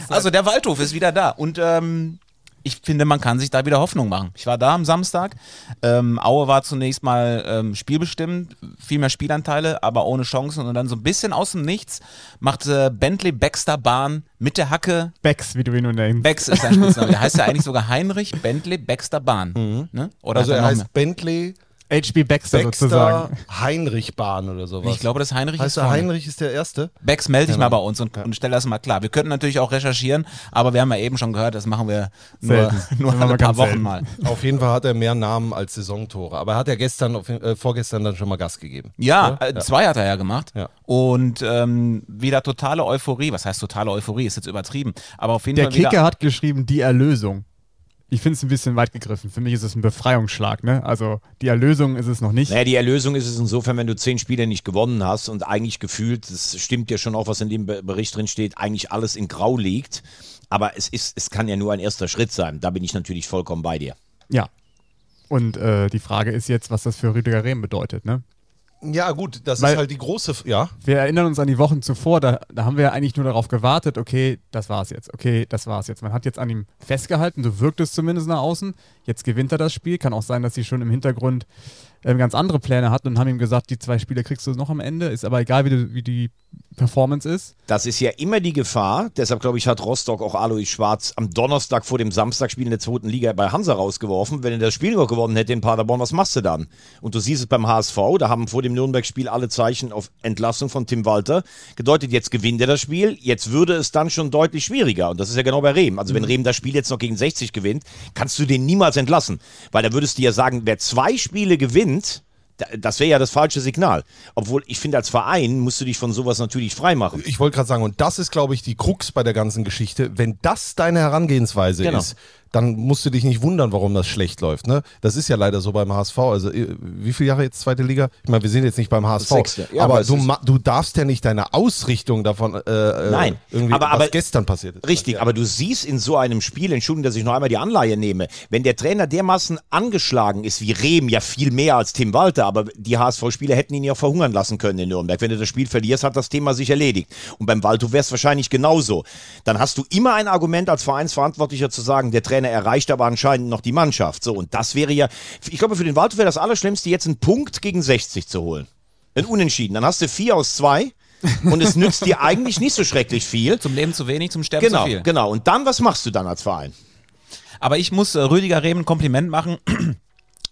Also der Waldhof ist wieder da und ähm, ich finde, man kann sich da wieder Hoffnung machen. Ich war da am Samstag. Ähm, Aue war zunächst mal ähm, spielbestimmt, viel mehr Spielanteile, aber ohne Chancen. Und dann so ein bisschen aus dem Nichts macht äh, Bentley Baxter Bahn mit der Hacke. Becks, wie du ihn nun nennst. Bex ist sein Spitzname. Der heißt ja eigentlich sogar Heinrich Bentley Baxter Bahn. Ne? Oder also er heißt mehr? Bentley HB Baxter, Baxter sozusagen. Heinrich Bahn oder sowas. Ich glaube, das Heinrich heißt ist der vorne. Heinrich ist der Erste? Bex, melde dich Genau. mal bei uns und, und stell das mal klar. Wir könnten natürlich auch recherchieren, aber wir haben ja eben schon gehört, das machen wir nur, nur alle wir paar Wochen selten. mal. Auf jeden Fall hat er mehr Namen als Saisontore. Aber er hat ja gestern, äh, vorgestern dann schon mal Gas gegeben. Ja, Ja? äh, zwei hat er ja gemacht. Ja. Und ähm, wieder totale Euphorie. Was heißt totale Euphorie? Ist jetzt übertrieben. Aber auf jeden Der Fall wieder. Kicker hat geschrieben, die Erlösung. Ich finde es ein bisschen weit gegriffen. Für mich ist es ein Befreiungsschlag. Ne? Also die Erlösung ist es noch nicht. Naja, die Erlösung ist es insofern, wenn du zehn Spiele nicht gewonnen hast und eigentlich gefühlt, das stimmt ja schon auch, was in dem Be- Bericht drin steht, eigentlich alles in Grau liegt. Aber es ist, es kann ja nur ein erster Schritt sein. Da bin ich natürlich vollkommen bei dir. Ja. Und äh, die Frage ist jetzt, was das für Rüdiger Rehm bedeutet. Ne? Ja, gut, das Weil- ist halt die große. Ja. Wir erinnern uns an die Wochen zuvor, da, da haben wir ja eigentlich nur darauf gewartet, okay, das war's jetzt, okay, das war's jetzt. Man hat jetzt an ihm festgehalten, so wirkt es zumindest nach außen. Jetzt gewinnt er das Spiel. Kann auch sein, dass sie schon im Hintergrund ähm, ganz andere Pläne hatten und haben ihm gesagt, die zwei Spiele kriegst du noch am Ende. Ist aber egal, wie, du, wie die Performance ist. Das ist ja immer die Gefahr. Deshalb, glaube ich, hat Rostock auch Alois Schwarz am Donnerstag vor dem Samstagspiel in der zweiten Liga bei Hansa rausgeworfen. Wenn er das Spiel noch gewonnen hätte in Paderborn, was machst du dann? Und du siehst es beim HSV, da haben vor dem Nürnberg-Spiel alle Zeichen auf Entlassung von Tim Walter gedeutet, jetzt gewinnt er das Spiel. Jetzt würde es dann schon deutlich schwieriger. Und das ist ja genau bei Rehm. Also, wenn Rehm das Spiel jetzt noch gegen 60 gewinnt, kannst du den niemals entlassen. Weil da würdest du ja sagen, wer zwei Spiele gewinnt, Da- Das wäre ja das falsche Signal. Obwohl, ich finde, als Verein musst du dich von sowas natürlich freimachen. Ich wollte gerade sagen, und das ist, glaube ich, die Krux bei der ganzen Geschichte. Wenn das deine Herangehensweise Genau. ist, dann musst du dich nicht wundern, warum das schlecht läuft. Ne? Das ist ja leider so beim HSV. Also äh, wie viele Jahre jetzt zweite Liga? Ich meine, wir sind jetzt nicht beim HSV. Ja, aber aber du, du darfst ja nicht deine Ausrichtung davon äh, äh, Nein, irgendwie, aber- was aber- gestern passiert ist. Richtig, Ja. aber du siehst in so einem Spiel, Entschuldigung, dass ich noch einmal die Anleihe nehme, wenn der Trainer dermaßen angeschlagen ist wie Rehm, ja viel mehr als Tim Walter, aber die HSV-Spieler hätten ihn ja verhungern lassen können in Nürnberg. Wenn du das Spiel verlierst, hat das Thema sich erledigt. Und beim Walter wäre es wahrscheinlich genauso. Dann hast du immer ein Argument als Vereinsverantwortlicher zu sagen, der Trainer erreicht aber anscheinend noch die Mannschaft. So, und das wäre ja, ich glaube, für den Walter wäre das Allerschlimmste, jetzt einen Punkt gegen 60 zu holen. Ein Unentschieden. Dann hast du vier aus zwei. Und es nützt dir eigentlich nicht so schrecklich viel. Zum Leben zu wenig, zum Sterben Genau, zu viel. genau. Und dann, was machst du dann als Verein? Aber ich muss äh, Rüdiger Rehm ein Kompliment machen.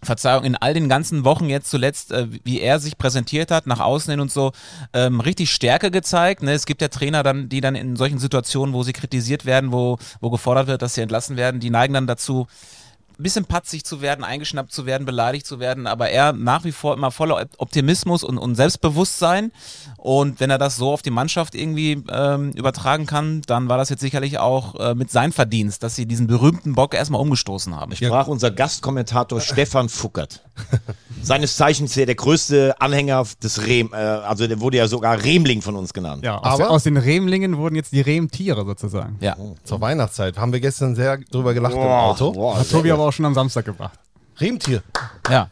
Verzeihung, in all den ganzen Wochen jetzt zuletzt, äh, wie er sich präsentiert hat, nach außen hin und so, ähm, richtig Stärke gezeigt. Ne? Es gibt ja Trainer dann, die dann in solchen Situationen, wo sie kritisiert werden, wo, wo gefordert wird, dass sie entlassen werden, die neigen dann dazu, bisschen patzig zu werden, eingeschnappt zu werden, beleidigt zu werden, aber er nach wie vor immer voller Optimismus und, und Selbstbewusstsein. Und wenn er das so auf die Mannschaft irgendwie ähm, übertragen kann, dann war das jetzt sicherlich auch äh, mit sein Verdienst, dass sie diesen berühmten Bock erstmal umgestoßen haben. Sprach unser Gastkommentator Stefan Fuckert. Seines Zeichens ja der größte Anhänger des Rehm, äh, also der wurde ja sogar Remling von uns genannt. Ja, aus, Aber- aus den Remlingen wurden jetzt die Remtiere sozusagen. Ja. Zur Weihnachtszeit haben wir gestern sehr drüber gelacht im Auto. Boah, Hat Tobi aber auch schon am Samstag gebracht. Remtier. Ja.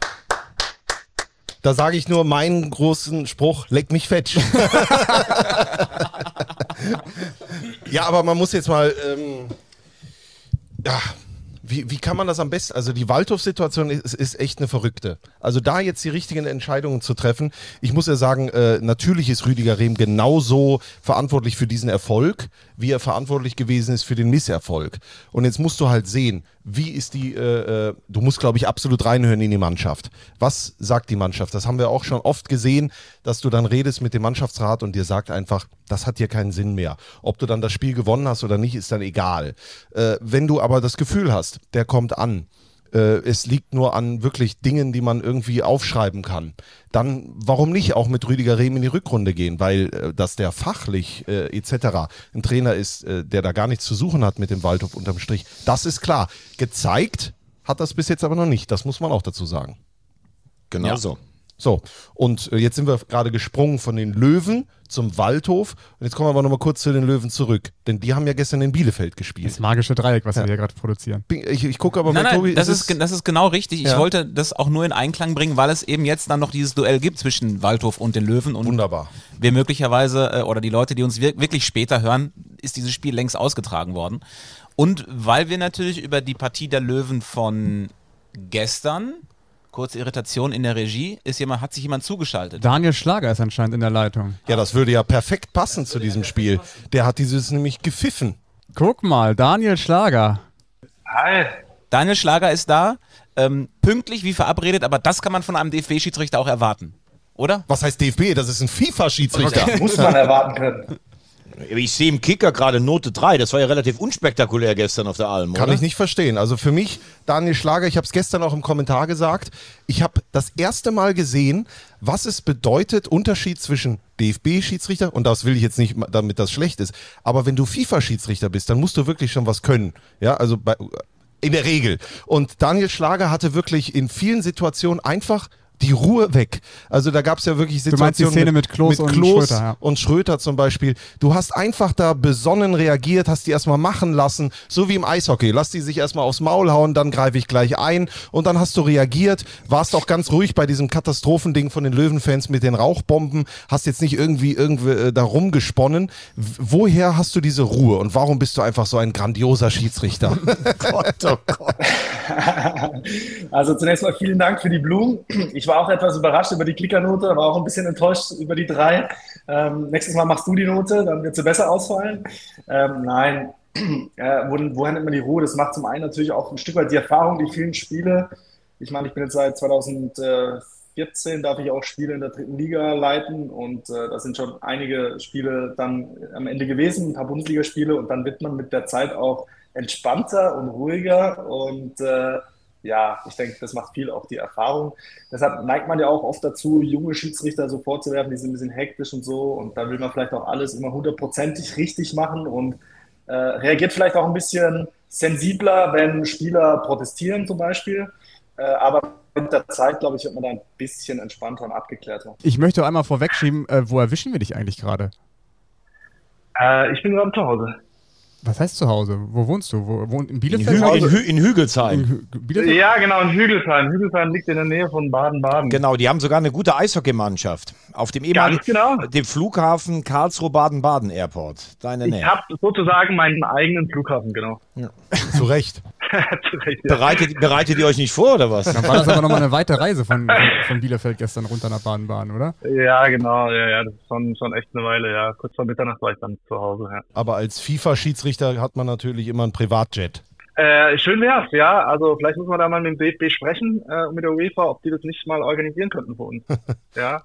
Da sage ich nur meinen großen Spruch, leck mich fetsch. ja, aber man muss jetzt mal, ähm, ja, wie, wie kann man das am besten, also die Waldhof-Situation ist, ist echt eine verrückte. Also da jetzt die richtigen Entscheidungen zu treffen, ich muss ja sagen, äh, natürlich ist Rüdiger Rehm genauso verantwortlich für diesen Erfolg, wie er verantwortlich gewesen ist für den Misserfolg. Und jetzt musst du halt sehen, wie ist die, äh, äh, du musst, glaube ich, absolut reinhören in die Mannschaft. Was sagt die Mannschaft? Das haben wir auch schon oft gesehen, dass du dann redest mit dem Mannschaftsrat und dir sagt einfach, das hat hier keinen Sinn mehr. Ob du dann das Spiel gewonnen hast oder nicht, ist dann egal. Äh, wenn du aber das Gefühl hast, der kommt an, äh, es liegt nur an wirklich Dingen, die man irgendwie aufschreiben kann, dann warum nicht auch mit Rüdiger Rehm in die Rückrunde gehen? Weil, äh, dass der fachlich äh, etc. ein Trainer ist, äh, der da gar nichts zu suchen hat mit dem Waldhof unterm Strich, das ist klar. Gezeigt hat das bis jetzt aber noch nicht, das muss man auch dazu sagen. Genau Ja. so. So, und jetzt sind wir gerade gesprungen von den Löwen zum Waldhof. Und jetzt kommen wir aber nochmal kurz zu den Löwen zurück. Denn die haben ja gestern in Bielefeld gespielt. Das magische Dreieck, was wir hier gerade produzieren. Ich, ich gucke aber Nein, bei nein, Tobi. das ist, das ist genau richtig. Ich Ja. wollte das auch nur in Einklang bringen, weil es eben jetzt dann noch dieses Duell gibt zwischen Waldhof und den Löwen und wunderbar. wir möglicherweise äh, oder die Leute, die uns wir wirklich später hören, ist dieses Spiel längst ausgetragen worden. Und weil wir natürlich über die Partie der Löwen von gestern, kurze Irritation in der Regie, ist jemand, hat sich jemand zugeschaltet. Daniel Schlager ist anscheinend in der Leitung. Ja, das würde ja perfekt passen zu diesem Spiel. Der hat dieses nämlich gepfiffen. Guck mal, Daniel Schlager. Hi. Daniel Schlager ist da, ähm, pünktlich wie verabredet, aber das kann man von einem DFB-Schiedsrichter auch erwarten. Oder? Was heißt DFB? Das ist ein FIFA-Schiedsrichter. Muss man erwarten können. Ich sehe im Kicker gerade Note 3. Das war ja relativ unspektakulär gestern auf der Alm, Kann oder? ich nicht verstehen. Also für mich, Daniel Schlager, ich habe es gestern auch im Kommentar gesagt, ich habe das erste Mal gesehen, was es bedeutet, Unterschied zwischen DFB-Schiedsrichter, und das will ich jetzt nicht, damit das schlecht ist, aber wenn du FIFA-Schiedsrichter bist, dann musst du wirklich schon was können. Ja, also bei, in der Regel. Und Daniel Schlager hatte wirklich in vielen Situationen einfach die Ruhe weg. Also da gab es ja wirklich Du meinst die Situationen Szene mit Klos und Schröter, ja. und Schröter zum Beispiel. Du hast einfach da besonnen reagiert, hast die erstmal machen lassen, so wie im Eishockey. Lass die sich erstmal aufs Maul hauen, dann greife ich gleich ein und dann hast du reagiert, warst auch ganz ruhig bei diesem Katastrophending von den Löwenfans mit den Rauchbomben, hast jetzt nicht irgendwie irgendwie äh, da rumgesponnen. Woher hast du diese Ruhe und warum bist du einfach so ein grandioser Schiedsrichter? Gott, oh Gott. Also zunächst mal vielen Dank für die Blumen. Ich war auch etwas überrascht über die Klickernote, war auch ein bisschen enttäuscht über die drei. Ähm, nächstes Mal machst du die Note, dann wird sie besser ausfallen. Ähm, nein, äh, wo, woher nimmt man die Ruhe? Das macht zum einen natürlich auch ein Stück weit die Erfahrung, die vielen Spiele. Ich meine, ich bin jetzt seit 2014, darf ich auch Spiele in der dritten Liga leiten und äh, da sind schon einige Spiele dann am Ende gewesen, ein paar Bundesligaspiele und dann wird man mit der Zeit auch entspannter und ruhiger und äh, ja, ich denke, das macht viel auch die Erfahrung. Deshalb neigt man ja auch oft dazu, junge Schiedsrichter so vorzuwerfen, die sind ein bisschen hektisch und so. Und da will man vielleicht auch alles immer hundertprozentig richtig machen und äh, reagiert vielleicht auch ein bisschen sensibler, wenn Spieler protestieren zum Beispiel. Äh, aber mit der Zeit, glaube ich, wird man da ein bisschen entspannter und abgeklärter. Ich möchte einmal vorwegschieben, äh, wo erwischen wir dich eigentlich gerade? Äh, ich bin gerade zu Hause. Was heißt zu Hause? Wo wohnst du? Wo, wohnt in In, Bielefeld? Hü in, Hü in Hügelsheim. In Hü Bielefeld? Ja, genau, in Hügelsheim. Hügelsheim liegt in der Nähe von Baden-Baden. Genau, die haben sogar eine gute Eishockeymannschaft. Auf dem ehemaligen genau. dem Flughafen Karlsruhe-Baden-Baden Airport. Deine Ich Nähe. habe sozusagen meinen eigenen Flughafen, genau. Zu Recht. Zu Recht, ja. Bereitet, bereitet ihr euch nicht vor oder was? Dann war das aber nochmal eine weite Reise von, von, Bielefeld gestern runter nach Baden-Baden, oder? ja, genau, ja, ja, das ist schon, schon echt eine Weile, ja. Kurz vor Mitternacht war ich dann zu Hause, ja. Aber als FIFA-Schiedsrichter hat man natürlich immer ein Privatjet. Äh, schön wär's, ja. Also vielleicht muss man da mal mit dem DFB sprechen äh, und mit der UEFA, ob die das nicht mal organisieren könnten für uns. ja.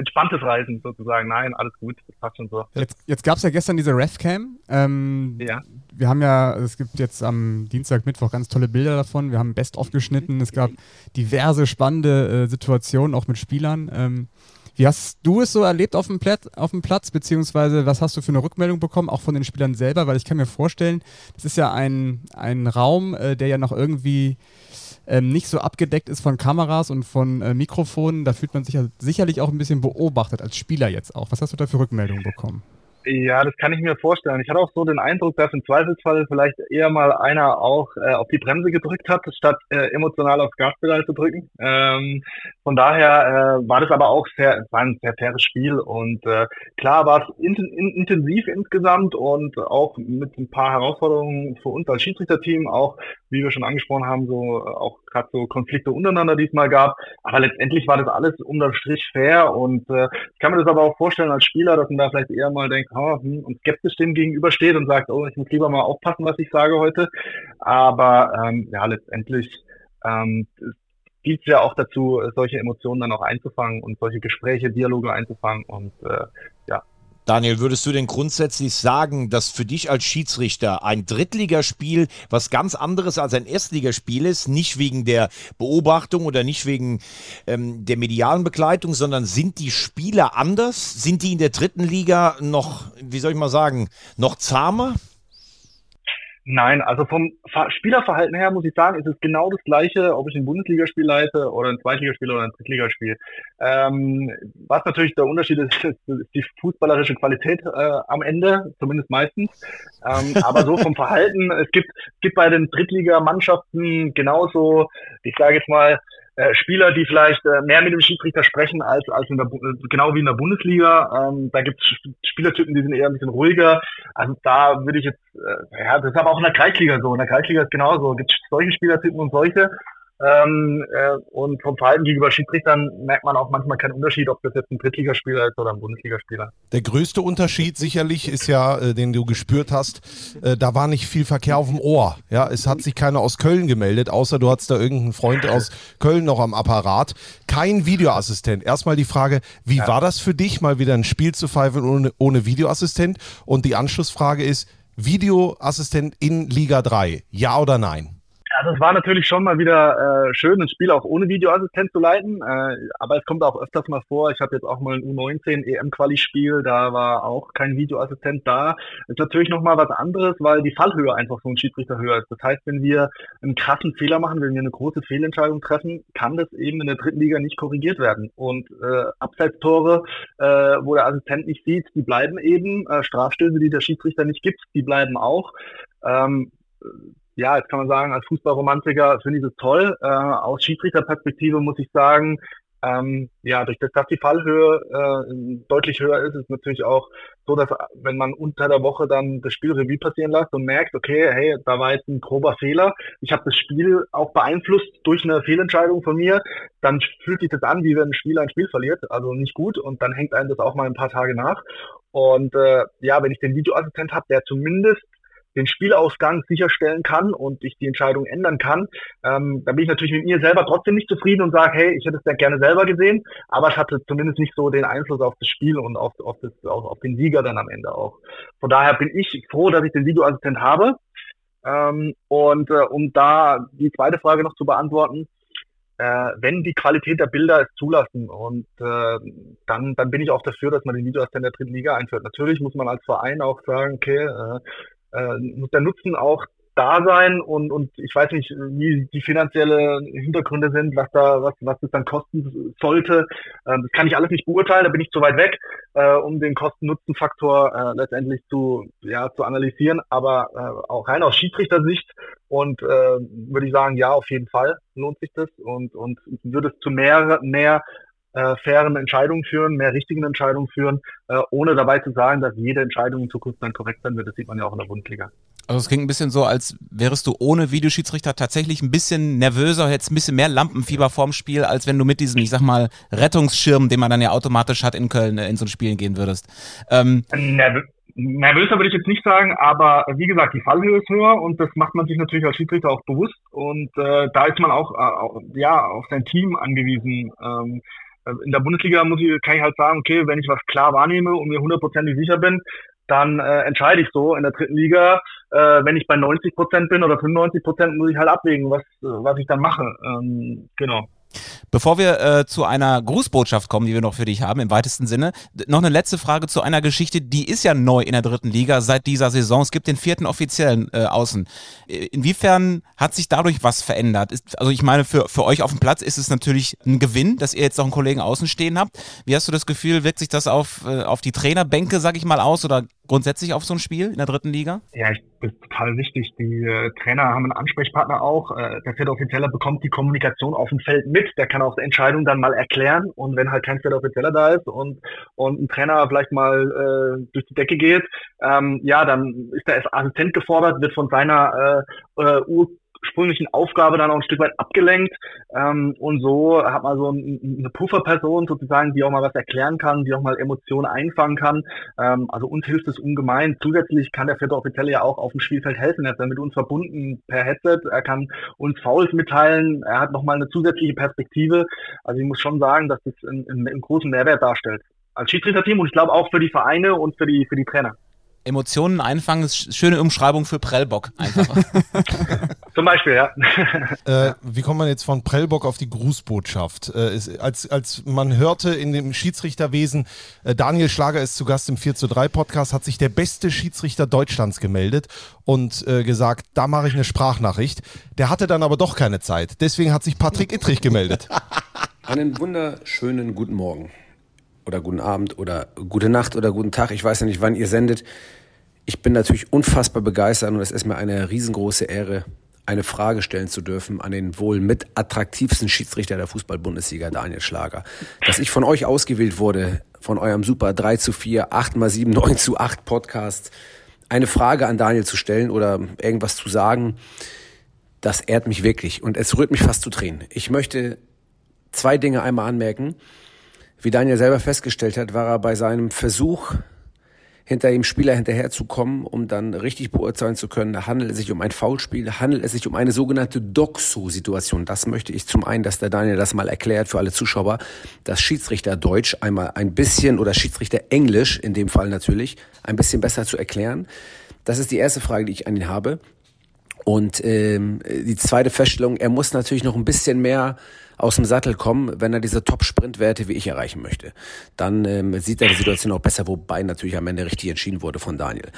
Entspanntes Reisen sozusagen. Nein, alles gut, das passt schon so. Jetzt, jetzt gab es ja gestern diese Refcam. Ähm, Ja. Wir haben ja, es gibt jetzt am Dienstag, Mittwoch ganz tolle Bilder davon. Wir haben Best aufgeschnitten. Es gab diverse spannende äh, Situationen, auch mit Spielern. Ähm, wie hast du es so erlebt auf dem, Plat auf dem Platz, beziehungsweise was hast du für eine Rückmeldung bekommen, auch von den Spielern selber? Weil ich kann mir vorstellen, das ist ja ein, ein Raum, äh, der ja noch irgendwie ähm, nicht so abgedeckt ist von Kameras und von äh, Mikrofonen. Da fühlt man sich ja sicherlich auch ein bisschen beobachtet, als Spieler jetzt auch. Was hast du da für Rückmeldungen bekommen? Ja, das kann ich mir vorstellen. Ich hatte auch so den Eindruck, dass im Zweifelsfall vielleicht eher mal einer auch äh, auf die Bremse gedrückt hat, statt äh, emotional aufs Gaspedal zu drücken. Ähm, von daher äh, war das aber auch sehr, es war ein sehr faires Spiel und äh, klar war es in, in, intensiv insgesamt und auch mit ein paar Herausforderungen für uns als Schiedsrichterteam, auch wie wir schon angesprochen haben, so äh, auch gerade so Konflikte untereinander, die es mal gab. Aber letztendlich war das alles unterm Strich fair und äh, ich kann mir das aber auch vorstellen als Spieler, dass man da vielleicht eher mal denkt, oh, hm, und skeptisch dem gegenübersteht und sagt, oh, ich muss lieber mal aufpassen, was ich sage heute. Aber ähm, ja, letztendlich ähm, gilt es ja auch dazu, solche Emotionen dann auch einzufangen und solche Gespräche, Dialoge einzufangen und äh, ja, Daniel, würdest du denn grundsätzlich sagen, dass für dich als Schiedsrichter ein Drittligaspiel was ganz anderes als ein Erstligaspiel ist? Nicht wegen der Beobachtung oder nicht wegen ähm, der medialen Begleitung, sondern sind die Spieler anders? Sind die in der dritten Liga noch, wie soll ich mal sagen, noch zahmer? Nein, also vom Ver Spielerverhalten her muss ich sagen, ist es genau das gleiche, ob ich ein Bundesligaspiel leite oder ein Zweitligaspiel oder ein Drittligaspiel. Ähm, was natürlich der Unterschied ist, ist die fußballerische Qualität äh, am Ende, zumindest meistens. Ähm, aber so vom Verhalten, es gibt, es gibt bei den Drittligamannschaften genauso, ich sage jetzt mal, äh, Spieler, die vielleicht äh, mehr mit dem Schiedsrichter sprechen als, als in der, äh, genau wie in der Bundesliga. Ähm, da gibt es Spielertypen, die sind eher ein bisschen ruhiger. Also da würde ich jetzt, äh, ja, das ist aber auch in der Kreisliga so. In der Kreisliga ist genauso. Gibt solche Spielertypen und solche. Ähm, äh, und vom Verhalten gegenüber Schiedsrichtern merkt man auch manchmal keinen Unterschied, ob das jetzt ein Drittligaspieler ist oder ein Bundesligaspieler. Der größte Unterschied sicherlich ist ja, äh, den du gespürt hast, äh, da war nicht viel Verkehr auf dem Ohr. Ja, es hat sich keiner aus Köln gemeldet, außer du hattest da irgendeinen Freund aus Köln noch am Apparat. Kein Videoassistent. Erstmal die Frage, wie war das für dich, mal wieder ein Spiel zu pfeifen ohne, ohne Videoassistent? Und die Anschlussfrage ist, Videoassistent in Liga 3, ja oder nein? Also es war natürlich schon mal wieder äh, schön, ein Spiel auch ohne Videoassistent zu leiten, äh, aber es kommt auch öfters mal vor. Ich habe jetzt auch mal ein U19 EM-Quali-Spiel, da war auch kein Videoassistent da. ist natürlich noch mal was anderes, weil die Fallhöhe einfach so ein Schiedsrichter höher ist. Das heißt, wenn wir einen krassen Fehler machen, wenn wir eine große Fehlentscheidung treffen, kann das eben in der dritten Liga nicht korrigiert werden. Und äh, Abseitstore, äh, wo der Assistent nicht sieht, die bleiben eben. Äh, Strafstöße, die der Schiedsrichter nicht gibt, die bleiben auch. Ähm, ja, jetzt kann man sagen, als Fußballromantiker finde ich das toll. Äh, aus Schiedsrichterperspektive muss ich sagen, ähm, ja, durch das, dass die Fallhöhe äh, deutlich höher ist, ist natürlich auch so, dass wenn man unter der Woche dann das Spiel Revue passieren lässt und merkt, okay, hey, da war jetzt ein grober Fehler, ich habe das Spiel auch beeinflusst durch eine Fehlentscheidung von mir, dann fühlt sich das an, wie wenn ein Spieler ein Spiel verliert, also nicht gut und dann hängt einem das auch mal ein paar Tage nach. Und äh, ja, wenn ich den Videoassistent habe, der zumindest den Spielausgang sicherstellen kann und ich die Entscheidung ändern kann, ähm, dann bin ich natürlich mit mir selber trotzdem nicht zufrieden und sage, hey, ich hätte es ja gerne selber gesehen, aber es hatte zumindest nicht so den Einfluss auf das Spiel und auf, auf, das, auf, auf den Sieger dann am Ende auch. Von daher bin ich froh, dass ich den Videoassistent habe. Ähm, und äh, um da die zweite Frage noch zu beantworten, äh, wenn die Qualität der Bilder es zulassen und äh, dann, dann bin ich auch dafür, dass man den Videoassistent der dritten Liga einführt. Natürlich muss man als Verein auch sagen, okay, äh, äh, muss der Nutzen auch da sein und, und ich weiß nicht, wie die finanzielle Hintergründe sind, was da, was, was das dann kosten sollte. Ähm, das kann ich alles nicht beurteilen, da bin ich zu weit weg, äh, um den Kosten-Nutzen-Faktor äh, letztendlich zu, ja, zu analysieren. Aber äh, auch rein aus Schiedsrichtersicht und äh, würde ich sagen, ja, auf jeden Fall lohnt sich das und, und würde es zu mehr, mehr äh, fairen Entscheidungen führen, mehr richtigen Entscheidungen führen, äh, ohne dabei zu sagen, dass jede Entscheidung in Zukunft dann korrekt sein wird. Das sieht man ja auch in der Bundesliga. Also es klingt ein bisschen so, als wärst du ohne Videoschiedsrichter tatsächlich ein bisschen nervöser, hättest ein bisschen mehr Lampenfieber vorm Spiel, als wenn du mit diesem, ich sag mal, Rettungsschirm, den man dann ja automatisch hat in Köln, äh, in so ein Spiel gehen würdest. Ähm, Nerv nervöser würde ich jetzt nicht sagen, aber wie gesagt, die Fallhöhe ist höher und das macht man sich natürlich als Schiedsrichter auch bewusst und äh, da ist man auch äh, ja auf sein Team angewiesen. Ähm, in der Bundesliga muss ich, kann ich halt sagen, okay, wenn ich was klar wahrnehme und mir hundertprozentig sicher bin, dann äh, entscheide ich so. In der dritten Liga, äh, wenn ich bei 90 Prozent bin oder 95 Prozent, muss ich halt abwägen, was, was ich dann mache. Ähm, genau. Bevor wir äh, zu einer Grußbotschaft kommen, die wir noch für dich haben, im weitesten Sinne, noch eine letzte Frage zu einer Geschichte, die ist ja neu in der dritten Liga seit dieser Saison. Es gibt den vierten offiziellen äh, Außen. Inwiefern hat sich dadurch was verändert? Ist, also ich meine, für, für euch auf dem Platz ist es natürlich ein Gewinn, dass ihr jetzt noch einen Kollegen außen stehen habt. Wie hast du das Gefühl, wirkt sich das auf, äh, auf die Trainerbänke, sag ich mal, aus oder grundsätzlich auf so ein Spiel in der dritten Liga? Ja, ich, das ist total wichtig. Die äh, Trainer haben einen Ansprechpartner auch. Äh, der vierte Offizieller bekommt die Kommunikation auf dem Feld mit. Der kann auch die Entscheidung dann mal erklären. Und wenn halt kein vierte Offizieller da ist und, und ein Trainer vielleicht mal äh, durch die Decke geht, ähm, ja, dann ist der Assistent gefordert, wird von seiner äh, äh, ursprünglichen Aufgabe dann auch ein Stück weit abgelenkt. Ähm, und so hat man so ein, eine Pufferperson sozusagen, die auch mal was erklären kann, die auch mal Emotionen einfangen kann. Ähm, also uns hilft es ungemein. Zusätzlich kann der vierte Offizielle ja auch auf dem Spielfeld helfen. Er ist dann mit uns verbunden per Headset. Er kann uns Fouls mitteilen. Er hat nochmal eine zusätzliche Perspektive. Also ich muss schon sagen, dass das einen, einen großen Mehrwert darstellt. Als Schiedsrichterteam und ich glaube auch für die Vereine und für die, für die Trainer. Emotionen einfangen ist schöne Umschreibung für Prellbock einfach. Zum Beispiel, ja. Äh, wie kommt man jetzt von Prellbock auf die Grußbotschaft? Äh, ist, als, als man hörte in dem Schiedsrichterwesen, äh, Daniel Schlager ist zu Gast im 4 zu 3 Podcast, hat sich der beste Schiedsrichter Deutschlands gemeldet und äh, gesagt, da mache ich eine Sprachnachricht. Der hatte dann aber doch keine Zeit. Deswegen hat sich Patrick Ittrich gemeldet. Einen wunderschönen guten Morgen oder guten Abend oder gute Nacht oder guten Tag. Ich weiß ja nicht, wann ihr sendet. Ich bin natürlich unfassbar begeistert und es ist mir eine riesengroße Ehre, eine Frage stellen zu dürfen an den wohl mit attraktivsten Schiedsrichter der Fußball-Bundesliga, Daniel Schlager. Dass ich von euch ausgewählt wurde, von eurem super 3 zu 4, 8 mal 7, 9 zu 8 Podcast, eine Frage an Daniel zu stellen oder irgendwas zu sagen, das ehrt mich wirklich und es rührt mich fast zu Tränen. Ich möchte zwei Dinge einmal anmerken. Wie Daniel selber festgestellt hat, war er bei seinem Versuch, hinter dem Spieler hinterherzukommen, um dann richtig beurteilen zu können, handelt es sich um ein Foulspiel, handelt es sich um eine sogenannte Doxo-Situation. Das möchte ich zum einen, dass der Daniel das mal erklärt für alle Zuschauer, dass Schiedsrichter Deutsch einmal ein bisschen oder Schiedsrichter Englisch in dem Fall natürlich ein bisschen besser zu erklären. Das ist die erste Frage, die ich an ihn habe. Und ähm, die zweite Feststellung, er muss natürlich noch ein bisschen mehr aus dem Sattel kommen, wenn er diese Top-Sprintwerte wie ich erreichen möchte. Dann ähm, sieht er die Situation auch besser, wobei natürlich am Ende richtig entschieden wurde von Daniel.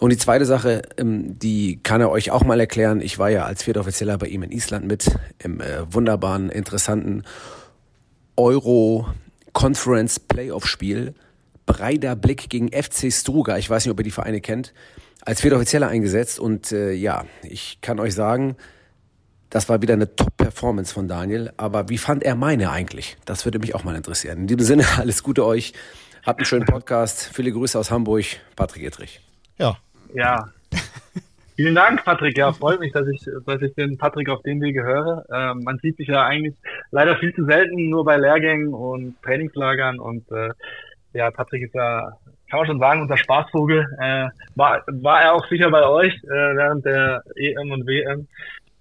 Und die zweite Sache, ähm, die kann er euch auch mal erklären. Ich war ja als Viertoffizieller bei ihm in Island mit im äh, wunderbaren, interessanten Euro Conference Playoff Spiel. Breider Blick gegen FC Struga. Ich weiß nicht, ob ihr die Vereine kennt. Als Viertoffizieller eingesetzt und äh, ja, ich kann euch sagen, das war wieder eine Top-Performance von Daniel. Aber wie fand er meine eigentlich? Das würde mich auch mal interessieren. In diesem Sinne, alles Gute euch. Habt einen schönen Podcast. Viele Grüße aus Hamburg. Patrick Edrich. Ja. Ja. Vielen Dank, Patrick. Ja, freut mich, dass ich, dass ich den Patrick auf dem Wege höre. Ähm, man sieht sich ja eigentlich leider viel zu selten, nur bei Lehrgängen und Trainingslagern. Und äh, ja, Patrick ist ja, kann man schon sagen, unser Spaßvogel. Äh, war, war er auch sicher bei euch äh, während der EM und WM.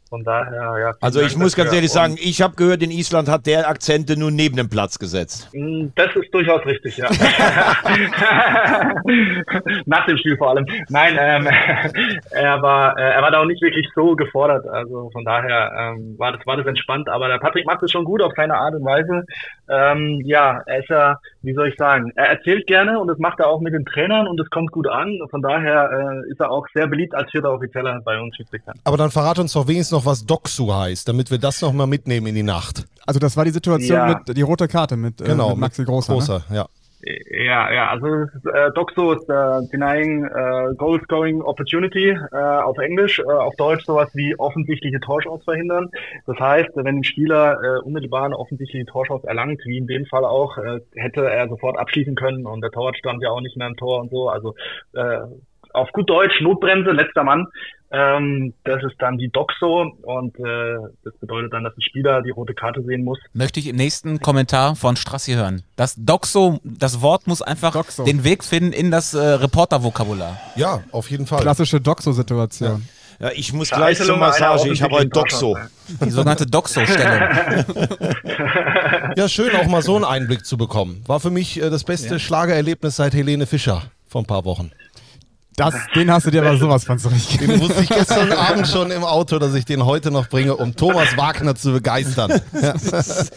Von daher, ja. Also ich Dank muss ganz dafür. ehrlich sagen, ich habe gehört, in Island hat der Akzente nur neben dem Platz gesetzt. Mm, Das ist durchaus richtig, ja. Nach dem Spiel vor allem. Nein, ähm, er war, äh, er war da auch nicht wirklich so gefordert. Also von daher ähm, war das war das entspannt. Aber der Patrick macht es schon gut auf seine Art und Weise. Ähm, ja, er ist ja, wie soll ich sagen, er erzählt gerne und das macht er auch mit den Trainern und es kommt gut an. Von daher äh, ist er auch sehr beliebt als vierter Offizieller bei uns Schiedsrichtern. Aber dann verrat uns doch wenigstens noch, was Doxu heißt, damit wir das noch mal mitnehmen in die Nacht. Also das war die Situation Ja. mit die rote Karte mit, äh, Genau, mit Maxi Großer. Ne? Großer, ja. Ja, ja, also äh, DOXO ist äh, Denying äh, Goal Scoring Opportunity äh, auf Englisch, äh, auf Deutsch sowas wie offensichtliche Torchance verhindern. Das heißt, wenn ein Spieler äh, unmittelbar eine offensichtliche Torchance erlangt, wie in dem Fall auch, äh, hätte er sofort abschließen können und der Torwart stand ja auch nicht mehr im Tor und so. Also äh, auf gut Deutsch Notbremse, letzter Mann. Ähm, das ist dann die DOXO und äh, das bedeutet dann, dass ein Spieler die rote Karte sehen muss. Möchte ich im nächsten Kommentar von Strassi hören. Das Doxo, das Wort muss einfach Doxo. den Weg finden in das äh, Reporter-Vokabular. Ja, auf jeden Fall. Klassische Doxo-Situation. Ja, ich muss gleich zur Massage, ich habe heute offensichtlichen Doxo. Die sogenannte Doxo-Stellung. Ja, schön auch mal so einen Einblick zu bekommen. War für mich äh, das beste Schlagererlebnis seit Helene Fischer vor ein paar Wochen. Das, den hast du dir aber sowas von zurechtgelegt. Den wusste ich gestern Abend schon im Auto, dass ich den heute noch bringe, um Thomas Wagner zu begeistern.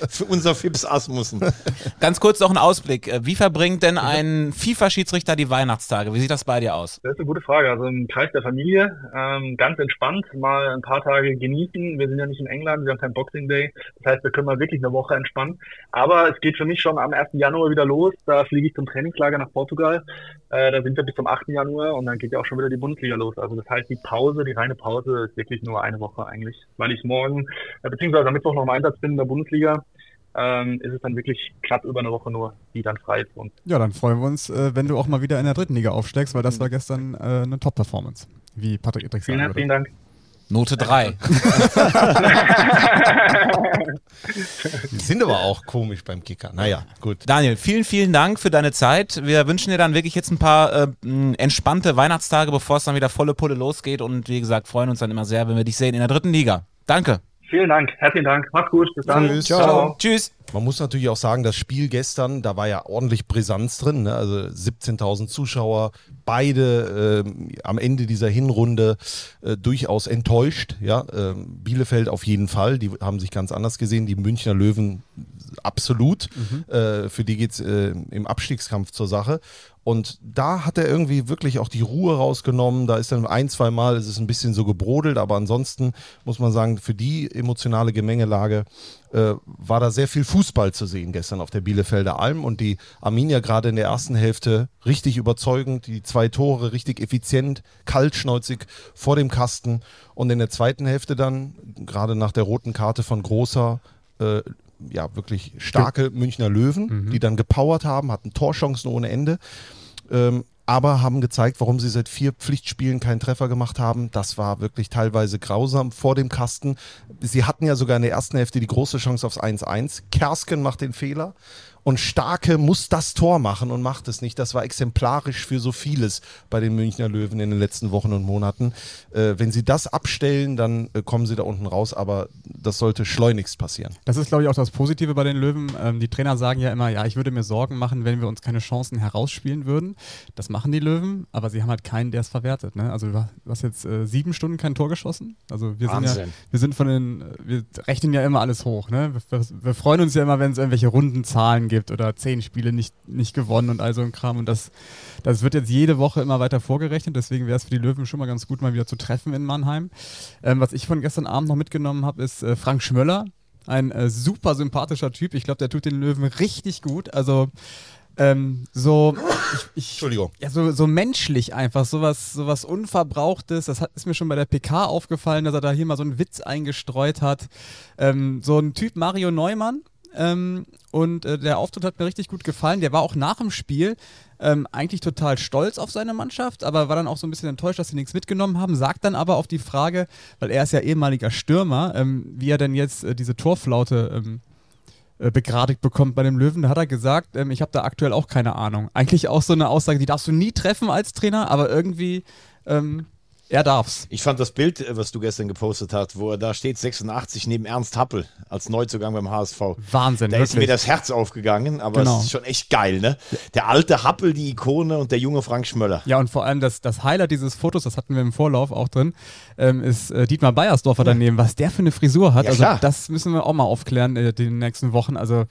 Für unser Fips Asmussen. Ganz kurz noch ein Ausblick. Wie verbringt denn ein FIFA-Schiedsrichter die Weihnachtstage? Wie sieht das bei dir aus? Das ist eine gute Frage. Also im Kreis der Familie, ähm, ganz entspannt, mal ein paar Tage genießen. Wir sind ja nicht in England, wir haben kein Boxing Day. Das heißt, wir können mal wirklich eine Woche entspannen. Aber es geht für mich schon am 1. Januar wieder los. Da fliege ich zum Trainingslager nach Portugal. Äh, da sind wir bis zum 8. Januar und dann geht ja auch schon wieder die Bundesliga los. Also das heißt, die Pause, die reine Pause ist wirklich nur eine Woche eigentlich. Weil ich morgen, äh, beziehungsweise am Mittwoch noch im Einsatz bin in der Bundesliga, ähm, ist es dann wirklich knapp über eine Woche nur, die dann frei ist. Und Ja, dann freuen wir uns, äh, wenn du auch mal wieder in der dritten Liga aufsteigst, weil das war gestern äh, eine Top-Performance, wie Patrick vielen sagen herzlichen würde. Dank. Note 3. Die sind aber auch komisch beim Kicker. Naja, gut. Daniel, vielen, vielen Dank für deine Zeit. Wir wünschen dir dann wirklich jetzt ein paar äh, entspannte Weihnachtstage, bevor es dann wieder volle Pulle losgeht. Und wie gesagt, freuen uns dann immer sehr, wenn wir dich sehen in der dritten Liga. Danke. Vielen Dank, herzlichen Dank. Macht's gut. Bis dann. Tschüss. Ciao. Tschüss. Man muss natürlich auch sagen, das Spiel gestern, da war ja ordentlich Brisanz drin. Ne? Also 17.000 Zuschauer, beide ähm, am Ende dieser Hinrunde äh, durchaus enttäuscht. Ja? Ähm, Bielefeld auf jeden Fall, die haben sich ganz anders gesehen. Die Münchner Löwen absolut. Äh, für die geht's äh, im Abstiegskampf zur Sache. Und da hat er irgendwie wirklich auch die Ruhe rausgenommen. Da ist dann ein, zwei Mal ist es ein bisschen so gebrodelt, aber ansonsten muss man sagen, für die emotionale Gemengelage äh, war da sehr viel Fußball zu sehen gestern auf der Bielefelder Alm. Und die Arminia gerade in der ersten Hälfte richtig überzeugend, die zwei Tore richtig effizient, kaltschnäuzig vor dem Kasten. Und in der zweiten Hälfte dann, gerade nach der roten Karte von Großer, äh, ja, wirklich starke Münchner Löwen, die dann gepowert haben, hatten Torchancen ohne Ende ähm, aber haben gezeigt, warum sie seit vier Pflichtspielen keinen Treffer gemacht haben. Das war wirklich teilweise grausam vor dem Kasten. Sie hatten ja sogar in der ersten Hälfte die große Chance aufs 1-1. Kersken macht den Fehler und Starke muss das Tor machen und macht es nicht. Das war exemplarisch für so vieles bei den Münchner Löwen in den letzten Wochen und Monaten. Äh, wenn sie das abstellen, dann äh, kommen sie da unten raus, aber das sollte schleunigst passieren. Das ist, glaube ich, auch das Positive bei den Löwen. Ähm, die Trainer sagen ja immer, ja, ich würde mir Sorgen machen, wenn wir uns keine Chancen herausspielen würden. Das machen die Löwen, aber sie haben halt keinen, der es verwertet. Ne? Also du hast jetzt äh, sieben Stunden kein Tor geschossen. Also wir sind ja, wir sind von den, wir rechnen ja immer alles hoch. Ne? Wir, wir freuen uns ja immer, wenn es irgendwelche Rundenzahlen gibt oder zehn Spiele nicht, nicht gewonnen und all so ein Kram. Und das, das wird jetzt jede Woche immer weiter vorgerechnet. Deswegen wäre es für die Löwen schon mal ganz gut, mal wieder zu treffen in Mannheim. Ähm, was ich von gestern Abend noch mitgenommen habe, ist äh, Frank Schmöller. Ein äh, super sympathischer Typ. Ich glaube, der tut den Löwen richtig gut. Also ähm, so, ich, ich, Entschuldigung. ja, so, so menschlich einfach, sowas, sowas Unverbrauchtes. Das hat, ist mir schon bei der PK aufgefallen, dass er da hier mal so einen Witz eingestreut hat. Ähm, so ein Typ Mario Neumann. Ähm, und äh, der Auftritt hat mir richtig gut gefallen. Der war auch nach dem Spiel ähm, eigentlich total stolz auf seine Mannschaft, aber war dann auch so ein bisschen enttäuscht, dass sie nichts mitgenommen haben. Sagt dann aber auf die Frage, weil er ist ja ehemaliger Stürmer, ähm, wie er denn jetzt äh, diese Torflaute ähm, äh, begradigt bekommt bei dem Löwen, da hat er gesagt, ähm, ich habe da aktuell auch keine Ahnung. Eigentlich auch so eine Aussage, die darfst du nie treffen als Trainer, aber irgendwie ähm, Er darf's. Ich fand das Bild, äh, was du gestern gepostet hast, wo er da steht, 86 neben Ernst Happel als Neuzugang beim HSV. Wahnsinn, Da ist mir wirklich. das Herz aufgegangen, aber Genau. es ist schon echt geil, ne? Der alte Happel, die Ikone und der junge Frank Schmöller. Ja, und vor allem das, das Highlight dieses Fotos, das hatten wir im Vorlauf auch drin, ähm, ist äh, Dietmar Beiersdorfer daneben. Was der für eine Frisur hat, Ja, also klar. das müssen wir auch mal aufklären äh, in den nächsten Wochen. Also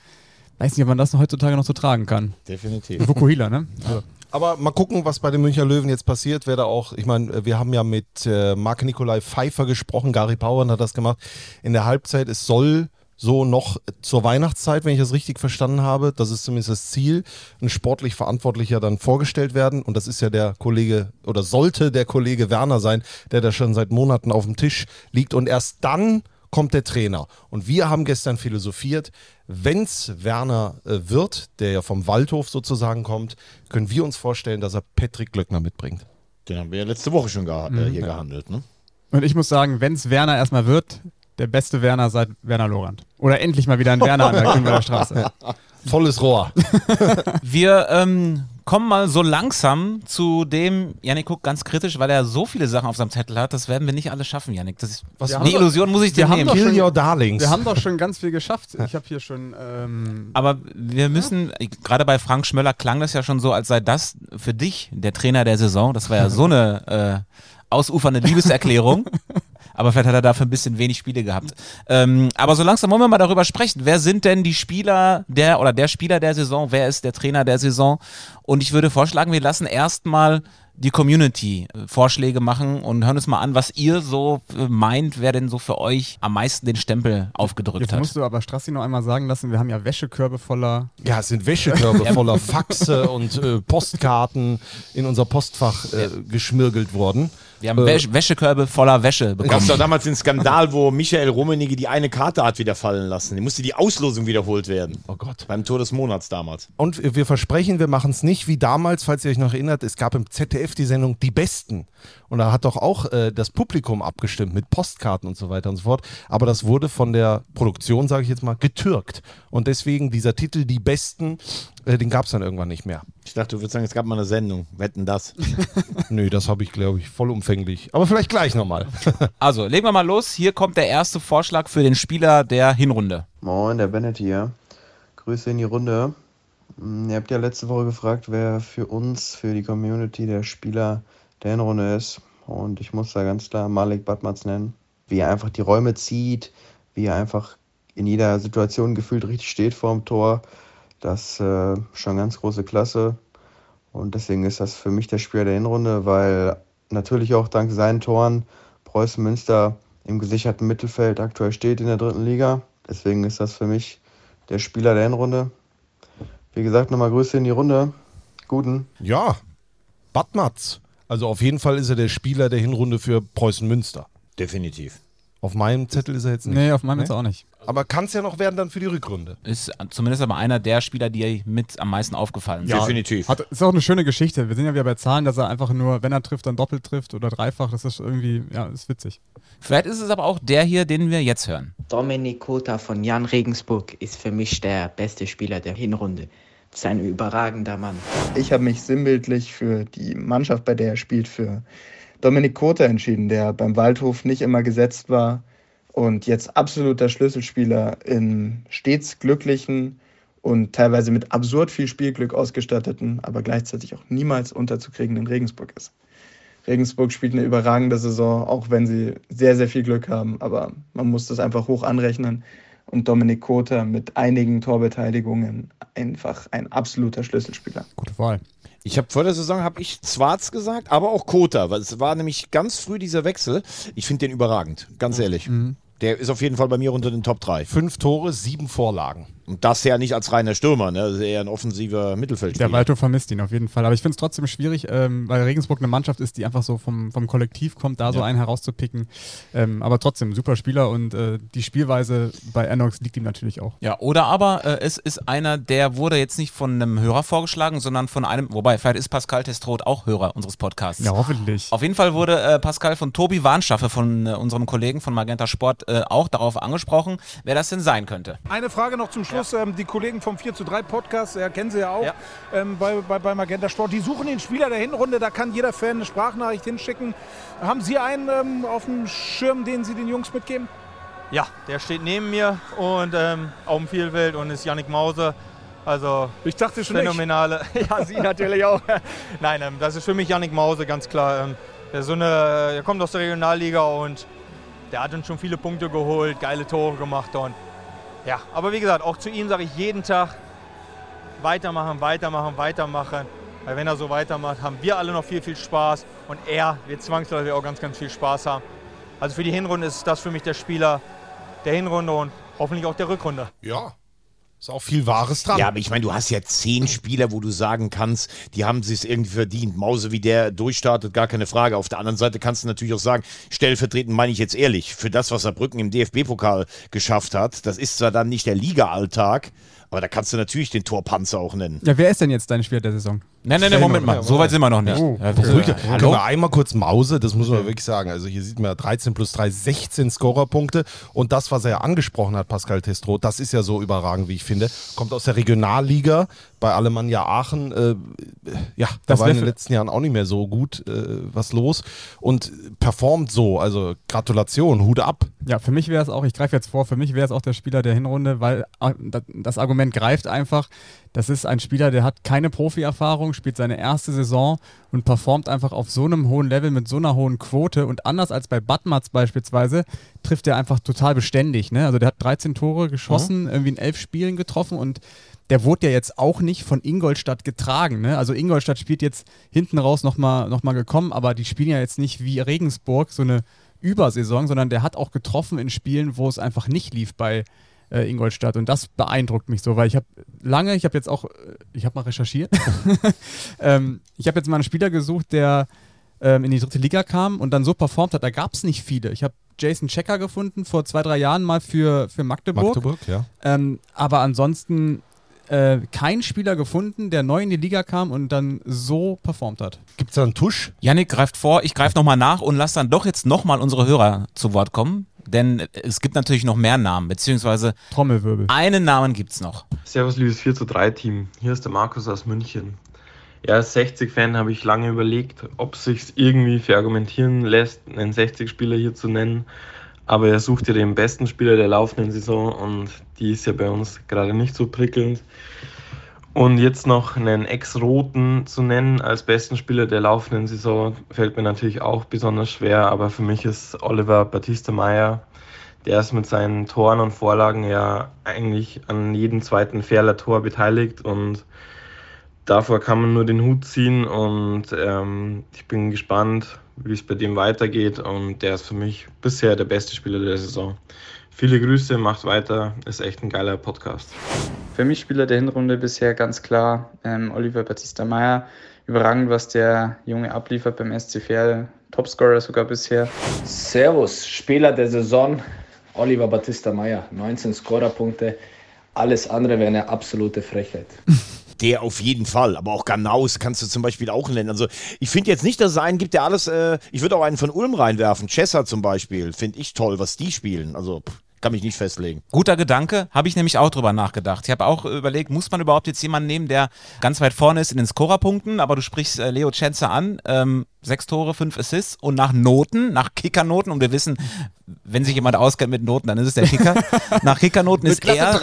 weiß nicht, ob man das noch heutzutage noch so tragen kann. Definitiv. Vukuhila, ne? Also, Aber mal gucken, was bei den Münchner Löwen jetzt passiert. Wer da auch, ich meine, wir haben ja mit äh, Marc-Nikolai Pfeiffer gesprochen, Gary Bauern hat das gemacht. In der Halbzeit, es soll so noch zur Weihnachtszeit, wenn ich das richtig verstanden habe, das ist zumindest das Ziel, ein sportlich Verantwortlicher dann vorgestellt werden. Und das ist ja der Kollege oder sollte der Kollege Werner sein, der da schon seit Monaten auf dem Tisch liegt. Und erst dann kommt der Trainer. Und wir haben gestern philosophiert, wenn's Werner äh, wird, der ja vom Waldhof sozusagen kommt, können wir uns vorstellen, dass er Patrick Glöckner mitbringt. Den haben wir ja letzte Woche schon geha Mhm. äh, hier gehandelt, ne? und ich muss sagen, wenn es Werner erstmal wird, der beste Werner seit Werner Lorand. Oder endlich mal wieder ein Werner an der Grünwalder Straße. Volles Rohr. Wir ähm, kommen mal so langsam zu dem, Janik guckt ganz kritisch, weil er so viele Sachen auf seinem Zettel hat, das werden wir nicht alle schaffen, Janik. Das ist, Was doch- Illusion muss ich dir wir haben nehmen. doch Kill schon- your darlings. Wir haben doch schon ganz viel geschafft. Ich habe hier schon. Ähm, Aber wir müssen, gerade bei Frank Schmöller klang das ja schon so, als sei das für dich der Trainer der Saison. Das war ja so eine äh, ausufernde Liebeserklärung. Aber vielleicht hat er dafür ein bisschen wenig Spiele gehabt. Ähm, aber so langsam wollen wir mal darüber sprechen. Wer sind denn die Spieler der oder der Spieler der Saison? Wer ist der Trainer der Saison? Und ich würde vorschlagen, wir lassen erstmal die Community äh, Vorschläge machen und hören uns mal an, was ihr so äh, meint, wer denn so für euch am meisten den Stempel aufgedrückt jetzt hat. musst du aber Strassi noch einmal sagen lassen, wir haben ja Wäschekörbe voller. Ja, es sind Wäschekörbe voller Faxe und äh, Postkarten in unser Postfach äh, geschmirgelt worden. Wir haben Äh, Wäsch Wäschekörbe voller Wäsche Gab es bekommen. doch damals den Skandal, wo Michael Rummenigge die eine Karte hat wieder fallen lassen. Die musste die Auslosung wiederholt werden. Oh Gott. Beim Tor des Monats damals. Und wir versprechen, wir machen es nicht wie damals, falls ihr euch noch erinnert, es gab im ZDF die Sendung Die Besten. Und da hat doch auch äh, das Publikum abgestimmt mit Postkarten und so weiter und so fort. Aber das wurde von der Produktion, sage ich jetzt mal, getürkt. Und deswegen dieser Titel Die Besten, äh, den gab es dann irgendwann nicht mehr. Ich dachte, du würdest sagen, es gab mal eine Sendung. Wetten das? Nö, das habe ich, glaube ich, vollumfänglich. Aber vielleicht gleich nochmal. Also, legen wir mal los. Hier kommt der erste Vorschlag für den Spieler der Hinrunde. Moin, der Bennett hier. Grüße in die Runde. Hm, Ihr habt ja letzte Woche gefragt, wer für uns, für die Community der Spieler der Hinrunde ist. Und ich muss da ganz klar Malik Badmats nennen. Wie er einfach die Räume zieht, wie er einfach in jeder Situation gefühlt richtig steht vorm Tor. Das äh, schon ganz große Klasse. Und deswegen ist das für mich der Spieler der Hinrunde, weil natürlich auch dank seinen Toren Preußen Münster im gesicherten Mittelfeld aktuell steht in der dritten Liga. Deswegen ist das für mich der Spieler der Hinrunde. Wie gesagt, nochmal Grüße in die Runde. Guten. Ja, Badmatz. Also auf jeden Fall ist er der Spieler der Hinrunde für Preußen Münster. Definitiv. Auf meinem Zettel ist er jetzt nicht. Nee, auf meinem jetzt auch nicht. Aber kann es ja noch werden dann für die Rückrunde. Ist zumindest aber einer der Spieler, die mit am meisten aufgefallen sind. Definitiv. Hat, ist auch eine schöne Geschichte. Wir sind ja wieder bei Zahlen, dass er einfach nur, wenn er trifft, dann doppelt trifft oder dreifach. Das ist irgendwie, ja, ist witzig. Vielleicht ist es aber auch der hier, den wir jetzt hören. Dominik Kota von Jan Regensburg ist für mich der beste Spieler der Hinrunde. Das ist ein überragender Mann. Ich habe mich sinnbildlich für die Mannschaft, bei der er spielt, für Dominik Kota entschieden, der beim Waldhof nicht immer gesetzt war und jetzt absoluter Schlüsselspieler in stets glücklichen und teilweise mit absurd viel Spielglück ausgestatteten, aber gleichzeitig auch niemals unterzukriegenden Regensburg ist. Regensburg spielt eine überragende Saison, auch wenn sie sehr, sehr viel Glück haben, aber man muss das einfach hoch anrechnen. Und Dominik Kota mit einigen Torbeteiligungen einfach ein absoluter Schlüsselspieler. Gute Wahl. Ich habe vor der Saison habe ich Zwarz gesagt, aber auch Kota, weil es war nämlich ganz früh dieser Wechsel. Ich finde den überragend, ganz ehrlich. Der ist auf jeden Fall bei mir unter den Top 3. Fünf Tore, sieben Vorlagen. Und das ja nicht als reiner Stürmer, ne? Das ist eher ein offensiver Mittelfeldspieler. Der Waldhof vermisst ihn auf jeden Fall. Aber ich finde es trotzdem schwierig, ähm, weil Regensburg eine Mannschaft ist, die einfach so vom, vom Kollektiv kommt, da so einen herauszupicken. Ähm, aber trotzdem, super Spieler und äh, die Spielweise bei Enox liegt ihm natürlich auch. Ja, oder aber äh, es ist einer, der wurde jetzt nicht von einem Hörer vorgeschlagen, sondern von einem, wobei, vielleicht ist Pascal Testroth auch Hörer unseres Podcasts. Ja, hoffentlich. Auf jeden Fall wurde äh, Pascal von Tobi Warnschaffe, von äh, unserem Kollegen von Magenta Sport, äh, auch darauf angesprochen, wer das denn sein könnte. Eine Frage noch zum Schluss. Abschluss, ähm, die Kollegen vom 4 zu 3 Podcast, ja, kennen Sie ja auch, ähm, bei, bei, bei Magenta Sport, die suchen den Spieler der Hinrunde, da kann jeder Fan eine Sprachnachricht hinschicken. Haben Sie einen ähm, auf dem Schirm, den Sie den Jungs mitgeben? Ja, der steht neben mir und ähm, auf dem Spielfeld und ist Yannick Mause. Also ich dachte schon phänomenale. ja, Sie natürlich auch. Nein, ähm, das ist für mich Yannick Mause, ganz klar. Ähm, der, so eine, der kommt aus der Regionalliga und der hat uns schon viele Punkte geholt, geile Tore gemacht und ja, aber wie gesagt, auch zu ihm sage ich jeden Tag weitermachen, weitermachen, weitermachen. Weil wenn er so weitermacht, haben wir alle noch viel, viel Spaß und er wird zwangsläufig auch ganz, ganz viel Spaß haben. Also für die Hinrunde ist das für mich der Spieler der Hinrunde und hoffentlich auch der Rückrunde. Ja, ist auch viel Wahres dran. Ja, aber ich meine, du hast ja zehn Spieler, wo du sagen kannst, die haben es irgendwie verdient. Mause wie der durchstartet, gar keine Frage. Auf der anderen Seite kannst du natürlich auch sagen, stellvertretend meine ich jetzt ehrlich, für das, was Saarbrücken im DFB-Pokal geschafft hat, das ist zwar dann nicht der Liga-Alltag, aber da kannst du natürlich den Torpanzer auch nennen. Ja, wer ist denn jetzt dein Spieler der Saison? Nein, nein, nein, Moment mal. So weit sind wir noch nicht. Oh, Ja, Können Hallo? wir einmal kurz Mause, das muss man wirklich sagen. Also hier sieht man 13 plus 3, 16 Scorerpunkte. Und das, was er ja angesprochen hat, Pascal Testro, das ist ja so überragend, wie ich finde. Kommt aus der Regionalliga bei Alemannia Aachen. Äh, ja, da war in den letzten Jahren auch nicht mehr so gut äh, was los. Und performt so. Also Gratulation, Hut ab. Ja, für mich wäre es auch, ich greife jetzt vor, für mich wäre es auch der Spieler der Hinrunde, weil da- das Argument greift einfach. Das ist ein Spieler, der hat keine Profi-Erfahrung, spielt seine erste Saison und performt einfach auf so einem hohen Level mit so einer hohen Quote. Und anders als bei Badmatz beispielsweise, trifft er einfach total beständig. Ne? Also der hat 13 Tore geschossen, irgendwie in elf Spielen getroffen und der wurde ja jetzt auch nicht von Ingolstadt getragen. Ne? Also Ingolstadt spielt jetzt hinten raus nochmal noch mal gekommen, aber die spielen ja jetzt nicht wie Regensburg so eine Übersaison, sondern der hat auch getroffen in Spielen, wo es einfach nicht lief bei äh, Ingolstadt. Und das beeindruckt mich so, weil ich habe lange, ich habe jetzt auch, äh, ich habe mal recherchiert, ähm, ich habe jetzt mal einen Spieler gesucht, der ähm, in die dritte Liga kam und dann so performt hat. Da gab es nicht viele. Ich habe Jason Checker gefunden, vor zwei, drei Jahren mal für, für Magdeburg. Magdeburg, ja. Ähm, aber ansonsten äh, kein Spieler gefunden, der neu in die Liga kam und dann so performt hat. Gibt es da einen Tusch? Yannick greift vor, ich greife nochmal nach und lass dann doch jetzt nochmal unsere Hörer zu Wort kommen. Denn es gibt natürlich noch mehr Namen, beziehungsweise Trommelwirbel. einen Namen gibt es noch. Servus, liebes 4 zu 3 Team. Hier ist der Markus aus München. Ja, als 60-Fan habe ich lange überlegt, ob es sich irgendwie verargumentieren lässt, einen 60-Spieler hier zu nennen. Aber er sucht ja den besten Spieler der laufenden Saison und die ist ja bei uns gerade nicht so prickelnd. Und jetzt noch einen Ex-Roten zu nennen als besten Spieler der laufenden Saison fällt mir natürlich auch besonders schwer, aber für mich ist Oliver Batista Meyer, der ist mit seinen Toren und Vorlagen ja eigentlich an jedem zweiten Ferler Tor beteiligt und davor kann man nur den Hut ziehen und ähm, ich bin gespannt, wie es bei dem weitergeht und der ist für mich bisher der beste Spieler der Saison. Viele Grüße, macht weiter, ist echt ein geiler Podcast. Für mich Spieler der Hinrunde bisher ganz klar ähm, Oliver Batista Meyer. Überragend, was der Junge abliefert beim SC Verl. Topscorer sogar bisher. Servus, Spieler der Saison, Oliver Batista Meyer, 19 Scorerpunkte. Alles andere wäre eine absolute Frechheit. Der auf jeden Fall, aber auch Ganaus kannst du zum Beispiel auch nennen. Also ich finde jetzt nicht, dass es einen gibt, der alles, äh, ich würde auch einen von Ulm reinwerfen. Chessa zum Beispiel, finde ich toll, was die spielen. Also pff, kann mich nicht festlegen. Guter Gedanke, habe ich nämlich auch drüber nachgedacht. Ich habe auch überlegt, muss man überhaupt jetzt jemanden nehmen, der ganz weit vorne ist in den Scorerpunkten, aber du sprichst äh, Leo Chenzer an, ähm, sechs Tore, fünf Assists und nach Noten, nach Kickernoten und wir wissen, wenn sich jemand auskennt mit Noten, dann ist es der Kicker. nach Kickernoten ist er,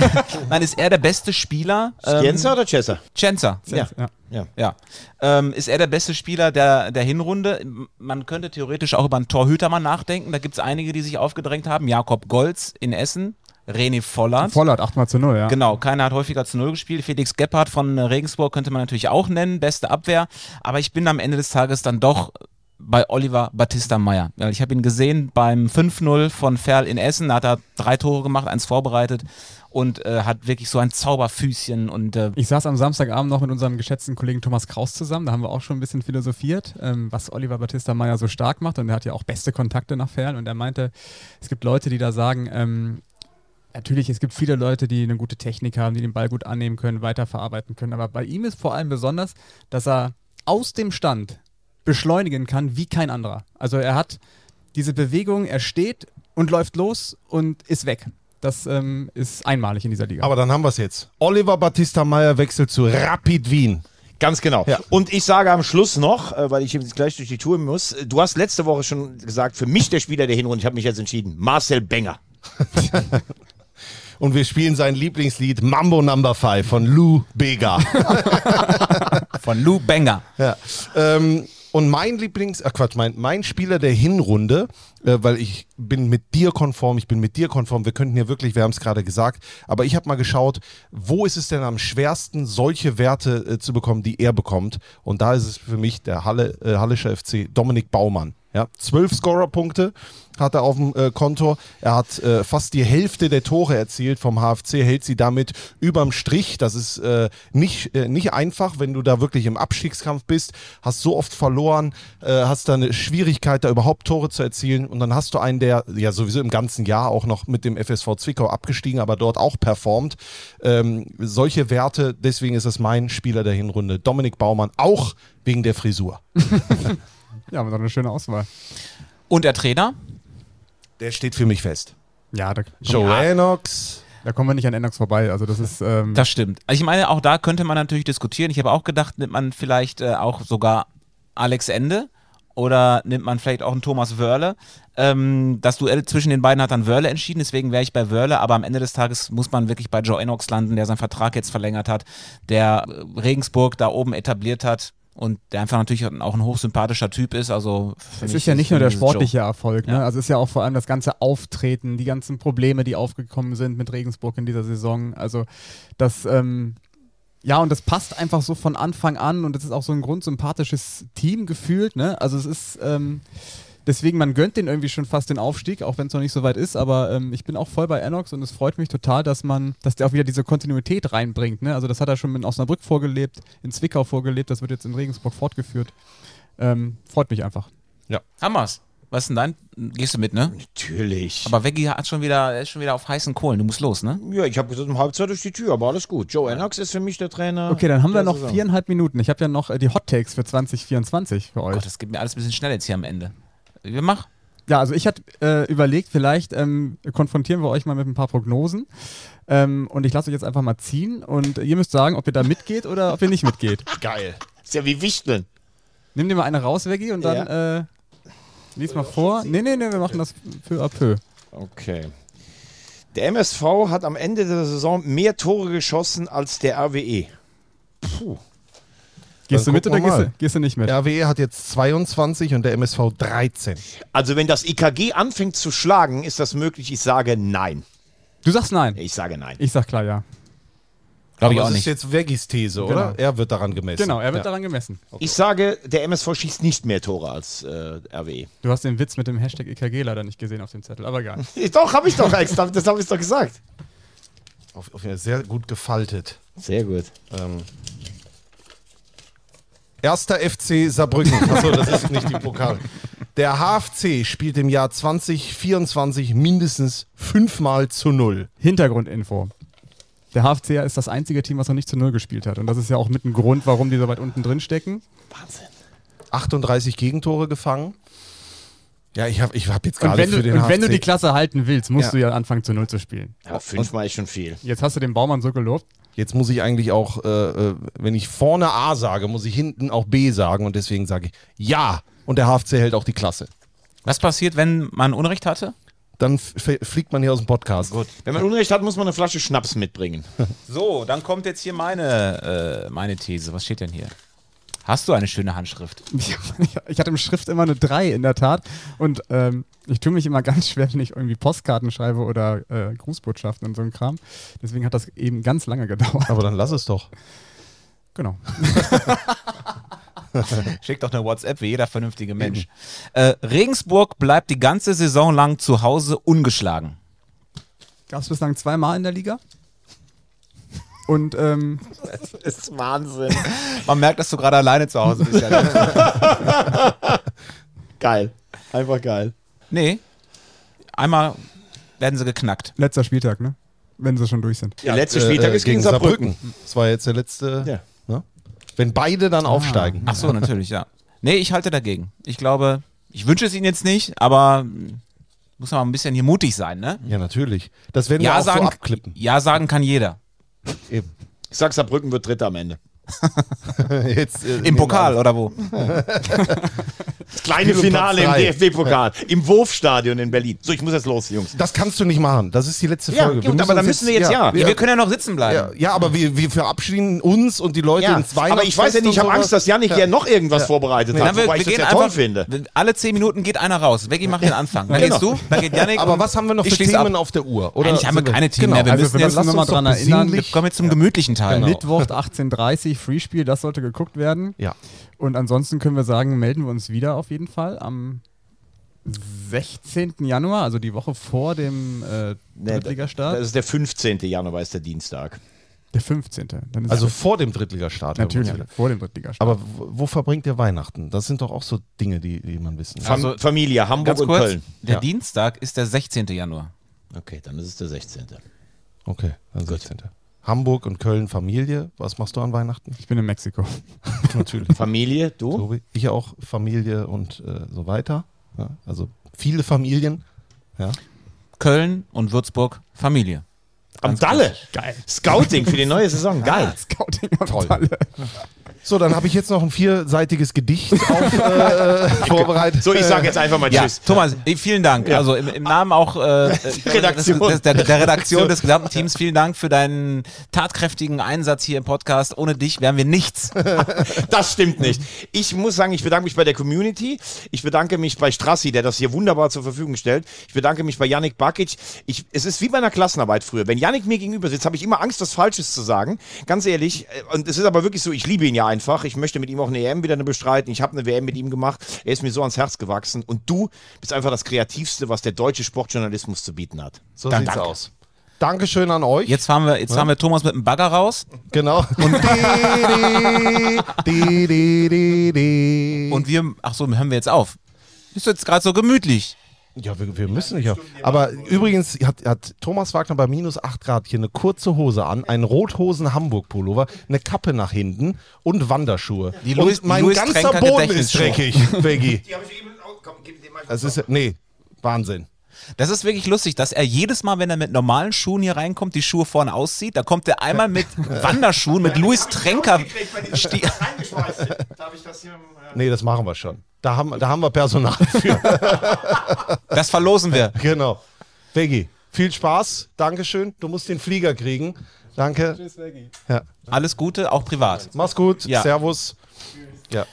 nein, ist er der beste Spieler. Scienza oder Chessa? Chenza. Ja. Ja. Ja. Ja. Ähm, ist er der beste Spieler der, der Hinrunde? Man könnte theoretisch auch über einen Torhüter mal nachdenken. Da gibt es einige, die sich aufgedrängt haben. Jakob Golz in Essen, René Vollert. Vollert, 8 mal zu 0, ja. Genau, keiner hat häufiger zu Null gespielt. Felix Gebhardt von äh, Regensburg könnte man natürlich auch nennen, beste Abwehr. Aber ich bin am Ende des Tages dann doch bei Oliver Battista Meyer. Ich habe ihn gesehen beim 5-0 von Ferl in Essen. Da hat er drei Tore gemacht, eins vorbereitet und äh, hat wirklich so ein Zauberfüßchen und äh, Ich saß am Samstagabend noch mit unserem geschätzten Kollegen Thomas Kraus zusammen. Da haben wir auch schon ein bisschen philosophiert, ähm, was Oliver Battista Meyer so stark macht. Und er hat ja auch beste Kontakte nach Ferl. Und er meinte, es gibt Leute, die da sagen, ähm, natürlich, es gibt viele Leute, die eine gute Technik haben, die den Ball gut annehmen können, weiterverarbeiten können. Aber bei ihm ist vor allem besonders, dass er aus dem Stand beschleunigen kann wie kein anderer. Also er hat diese Bewegung, er steht und läuft los und ist weg. Das ähm, ist einmalig in dieser Liga. Aber dann haben wir es jetzt. Oliver Battista Meyer wechselt zu Rapid Wien. Ganz genau. Und ich sage am Schluss noch, äh, weil ich jetzt gleich durch die Tour muss, äh, du hast letzte Woche schon gesagt, für mich der Spieler der Hinrunde, ich habe mich jetzt entschieden, Marcel Benger. Und wir spielen sein Lieblingslied Mambo Number 5 von Lou Bega. von Lou Benger. Ja. Ähm, und mein Lieblings, äh Quatsch, mein, mein Spieler der Hinrunde, äh, weil ich bin mit dir konform, ich bin mit dir konform, wir könnten hier wirklich, wir haben es gerade gesagt, aber ich habe mal geschaut, wo ist es denn am schwersten, solche Werte äh, zu bekommen, die er bekommt? Und da ist es für mich der Halle, äh, Hallischer FC Dominik Baumann. Ja, zwölf Scorer-Punkte hat er auf dem äh, Konto. Er hat äh, fast die Hälfte der Tore erzielt vom HFC, hält sie damit überm Strich. Das ist äh, nicht, äh, nicht einfach, wenn du da wirklich im Abstiegskampf bist. Hast so oft verloren, äh, hast da eine Schwierigkeit, da überhaupt Tore zu erzielen. Und dann hast du einen, der ja sowieso im ganzen Jahr auch noch mit dem FSV Zwickau abgestiegen, aber dort auch performt. Ähm, solche Werte, deswegen ist es mein Spieler der Hinrunde, Dominik Baumann, auch wegen der Frisur. ja, aber doch eine schöne Auswahl. Und der Trainer? Der steht für mich fest. Ja, da, Joe ja. Enox. Da kommen wir nicht an Enox vorbei. Also das ist. Ähm Das stimmt. Also ich meine, auch da könnte man natürlich diskutieren. Ich habe auch gedacht, nimmt man vielleicht äh, auch sogar Alex Ende oder nimmt man vielleicht auch einen Thomas Wörle. Ähm, das Duell zwischen den beiden hat dann Wörle entschieden, deswegen wäre ich bei Wörle, aber am Ende des Tages muss man wirklich bei Joe Enox landen, der seinen Vertrag jetzt verlängert hat, der äh, Regensburg da oben etabliert hat und der einfach natürlich auch ein hochsympathischer Typ ist. Also es ist ja nicht nur der sportliche Joe. Erfolg, ne? Ja. also es ist ja auch vor allem das ganze Auftreten, die ganzen Probleme, die aufgekommen sind mit Regensburg in dieser Saison. Also das ähm, ja, und das passt einfach so von Anfang an und es ist auch so ein grundsympathisches Team gefühlt. Ne? Also es ist ähm, deswegen, man gönnt den irgendwie schon fast den Aufstieg, auch wenn es noch nicht so weit ist. Aber ähm, ich bin auch voll bei Enox und es freut mich total, dass man, dass der auch wieder diese Kontinuität reinbringt. Ne? Also das hat er schon in Osnabrück vorgelebt, in Zwickau vorgelebt, das wird jetzt in Regensburg fortgeführt. Ähm, freut mich einfach. Ja. Hammers. Was ist denn dein? Gehst du mit, ne? Natürlich. Aber Veggie hat schon wieder, ist schon wieder auf heißen Kohlen. Du musst los, ne? Ja, ich habe gesagt, um Halbzeit durch die Tür, aber alles gut. Joe Enox ist für mich der Trainer. Okay, dann haben wir noch Saison. viereinhalb Minuten. Ich habe ja noch äh, die Hot Takes für 2024 für euch. Oh Gott, das geht mir alles ein bisschen schnell jetzt hier am Ende. Wir machen. Ja, also ich hatte äh, überlegt, vielleicht ähm, konfrontieren wir euch mal mit ein paar Prognosen. Ähm, und ich lasse euch jetzt einfach mal ziehen und ihr müsst sagen, ob ihr da mitgeht oder ob ihr nicht mitgeht. Geil. Ist ja wie Wichteln. Nimm dir mal eine raus, Veggie, und dann ja. äh, lies mal vor. Nee, nee, nee, wir machen das peu à peu. Okay. Der MSV hat am Ende der Saison mehr Tore geschossen als der RWE. Puh. Gehst du mit oder gehst du, gehst du, nicht mit? Der RWE hat jetzt 22 und der MSV 13. Also wenn das IKG anfängt zu schlagen, ist das möglich? Ich sage nein. Du sagst nein? Ich sage nein. Ich sag klar ja. Glaube ich auch das nicht. Das ist jetzt Veggis These, genau. oder? Er wird daran gemessen. Genau, er wird ja. daran gemessen. Okay. Ich sage, der MSV schießt nicht mehr Tore als äh, RWE. Du hast den Witz mit dem Hashtag IKG leider nicht gesehen auf dem Zettel, aber egal. doch, habe ich doch extra, das habe ich doch gesagt. Auf, auf sehr gut gefaltet. Sehr gut. Ähm, Erster FC Saarbrücken. Achso, das ist nicht die Pokal. Der HFC spielt im Jahr 2024 mindestens fünfmal zu null. Hintergrundinfo. Der HFC ist das einzige Team, was noch nicht zu null gespielt hat. Und das ist ja auch mit ein Grund, warum die so weit unten drin stecken. Wahnsinn. 38 Gegentore gefangen. Ja, ich habe ich hab jetzt gerade für den Und HFC wenn du die Klasse halten willst, musst ja. du ja anfangen zu null zu spielen. Ja, fünfmal ist schon viel. Jetzt hast du den Baumann so gelobt. Jetzt muss ich eigentlich auch, äh, äh, wenn ich vorne A sage, muss ich hinten auch B sagen und deswegen sage ich ja. Und der HFC hält auch die Klasse. Was passiert, wenn man Unrecht hatte? Dann fliegt man hier aus dem Podcast. Gut. Wenn man Unrecht hat, muss man eine Flasche Schnaps mitbringen. so, dann kommt jetzt hier meine, äh, meine These. Was steht denn hier? Hast du eine schöne Handschrift? Ich hatte im Schrift immer eine 3 in der Tat. Und ähm, ich tue mich immer ganz schwer, wenn ich irgendwie Postkarten schreibe oder äh, Grußbotschaften und so ein Kram. Deswegen hat das eben ganz lange gedauert. Aber dann lass es doch. Genau. Schick doch eine WhatsApp wie jeder vernünftige Mensch. Äh, Regensburg bleibt die ganze Saison lang zu Hause ungeschlagen. Gab es bislang zweimal in der Liga? Und ähm, das ist Wahnsinn. Man merkt, dass du gerade alleine zu Hause bist. geil. Einfach geil. Nee. Einmal werden sie geknackt. Letzter Spieltag, ne? Wenn sie schon durch sind. Der letzte Spieltag äh, ist gegen Saarbrücken. Saarbrücken. Das war jetzt der letzte. Ja. Ne? Wenn beide dann ah. aufsteigen. Ach so, natürlich, ja. Nee, ich halte dagegen. Ich glaube, ich wünsche es ihnen jetzt nicht, aber Muss man mal ein bisschen hier mutig sein, ne? Ja, natürlich. Das werden Ja wir auch sagen, so abklippen. ja sagen kann jeder. Eben. Ich sag, Saarbrücken wird Dritter am Ende. Jetzt, äh, Im Pokal wir- oder wo? Das kleine Spiel Finale im. DFB-Pokal. Im Wurfstadion in Berlin. So, ich muss jetzt los, Jungs. Das kannst du nicht machen. Das ist die letzte Ja, Folge. gut, aber uns müssen wir jetzt ja. Ja, wir können ja noch sitzen bleiben. Ja, ja, aber wir, wir verabschieden uns und die Leute Ja, ins aber ich weiß ja nicht, ich habe Angst, dass Janik hier noch irgendwas vorbereitet hat, wir, wobei wir ich das ja einfach, toll finde. alle zehn Minuten geht einer raus. Veggie macht den Anfang. Dann Genau. gehst du, dann geht Janik. Aber was haben wir noch ich für schließe Themen ab. auf der Uhr? Oder Eigentlich haben wir wir- keine Themen Genau. mehr. Wir Also müssen wir jetzt nochmal dran erinnern, besinnlich- kommen jetzt zum gemütlichen Teil. Mittwoch 18.30 Freespiel, das sollte geguckt werden. Ja. Und ansonsten können wir sagen, melden wir uns wieder auf jeden Fall am 16. Januar, also die Woche vor dem äh, Nee, Drittligastart. Das ist der 15. Januar, ist der Dienstag. der 15. Dann ist Also vor dem Drittligastart. Natürlich, uns vor dem Drittligastart. Aber wo, verbringt ihr Weihnachten? Das sind doch auch so Dinge, die, die man wissen Fam Also, Familie, Hamburg Ganz und kurz, Köln. der Ja. Dienstag ist der 16. Januar. Okay, dann ist es der 16. Okay, dann 16. Hamburg und Köln Familie. Was machst du an Weihnachten? Ich bin in Mexiko. Natürlich. Familie, du? Tobi. Ich auch Familie und äh, so weiter. Ja, also viele Familien. Ja. Köln und Würzburg Familie. Am Dalle. Geil. Scouting für die neue Saison. Geil. Scouting am Toll. Dalle. So, dann habe ich jetzt noch ein vierseitiges Gedicht auf, äh, vorbereitet. So, ich sage jetzt einfach mal Ja, Tschüss. Thomas, eh, vielen Dank. Also im, im Namen auch äh, Redaktion. des, der, der Redaktion des gesamten Teams, vielen Dank für deinen tatkräftigen Einsatz hier im Podcast. Ohne dich wären wir nichts. Das stimmt nicht. Ich muss sagen, ich bedanke mich bei der Community. Ich bedanke mich bei Strassi, der das hier wunderbar zur Verfügung stellt. Ich bedanke mich bei Yannick Bakic. Ich, es ist wie bei einer Klassenarbeit früher. Wenn Yannick mir gegenüber sitzt, habe ich immer Angst, was Falsches zu sagen. Ganz ehrlich. Äh, Und es ist aber wirklich so, ich liebe ihn ja einfach. Ich möchte mit ihm auch eine EM wieder bestreiten. Ich habe eine WM mit ihm gemacht. Er ist mir so ans Herz gewachsen. Und du bist einfach das Kreativste, was der deutsche Sportjournalismus zu bieten hat. So Danke. sieht's aus. Dankeschön an euch. Jetzt fahren wir, jetzt fahren wir Thomas mit dem Bagger raus. Genau. Und. Und wir, ach so, hören wir jetzt auf. Ist jetzt gerade so gemütlich. Ja, wir, wir müssen nicht. Auf. Aber übrigens hat, hat Thomas Wagner bei minus 8 Grad hier eine kurze Hose an, einen rothosen Hamburg-Pullover, eine Kappe nach hinten und Wanderschuhe. Die Louis- und mein die Louis ganzer Trenker Boden ist dreckig, Veggie. Das ist, nee, Wahnsinn. Das ist wirklich lustig, dass er jedes Mal, wenn er mit normalen Schuhen hier reinkommt, die Schuhe vorne auszieht. Da kommt er einmal mit Wanderschuhen, mit Louis Trenker. Sti- Darf ich das hier? Nee, das machen wir schon. Da haben, da haben wir Personal für. Das verlosen wir. genau. Veggie, viel Spaß. Dankeschön. Du musst den Flieger kriegen. Danke. Tschüss, Veggie. Ja. Alles Gute, auch privat. Mach's gut. Ja. Servus. Ja.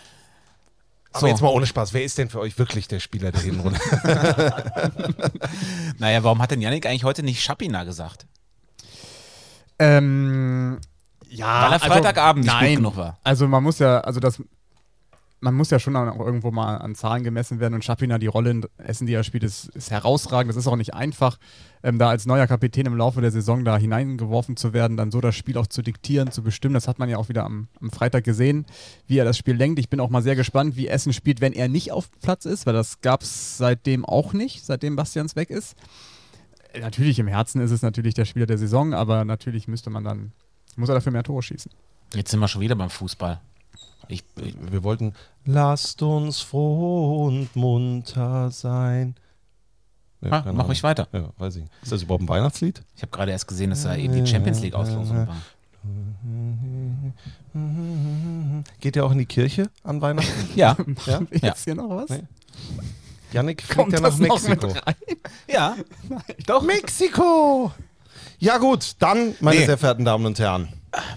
Aber So. jetzt mal ohne Spaß. Wer ist denn für euch wirklich der Spieler der Hinrunde? Naja, warum hat denn Yannick eigentlich heute nicht Schapina gesagt? Ähm, ja, Weil er Freitagabend nicht gut nein. genug war. Also man muss ja, also das, man muss ja schon auch irgendwo mal an Zahlen gemessen werden und Schapina, die Rolle in Essen, die er spielt, ist, ist herausragend. Das ist auch nicht einfach, ähm, da als neuer Kapitän im Laufe der Saison da hineingeworfen zu werden, dann so das Spiel auch zu diktieren, zu bestimmen. Das hat man ja auch wieder am, am Freitag gesehen, wie er das Spiel lenkt. Ich bin auch mal sehr gespannt, wie Essen spielt, wenn er nicht auf Platz ist, weil das gab es seitdem auch nicht, seitdem Bastians weg ist. Natürlich im Herzen ist es natürlich der Spieler der Saison, aber natürlich müsste man dann, muss er dafür mehr Tore schießen. Jetzt sind wir schon wieder beim Fußball. Ich, ich, Wir wollten, lasst uns froh und munter sein. Ja, Ah, mach Ahnung. ruhig weiter. Ja, weiß ich. Ist das überhaupt ein Weihnachtslied? ich habe gerade erst gesehen, dass da eben die Champions League Auslosung war. Geht ihr auch in die Kirche an Weihnachten? Ja. ja? Jetzt hier noch was? Nee. Yannick fliegt Kommt ja nach das noch Mexiko. mit rein? Ja. Doch. Mexiko! Ja gut, dann, meine Nee. sehr verehrten Damen und Herren.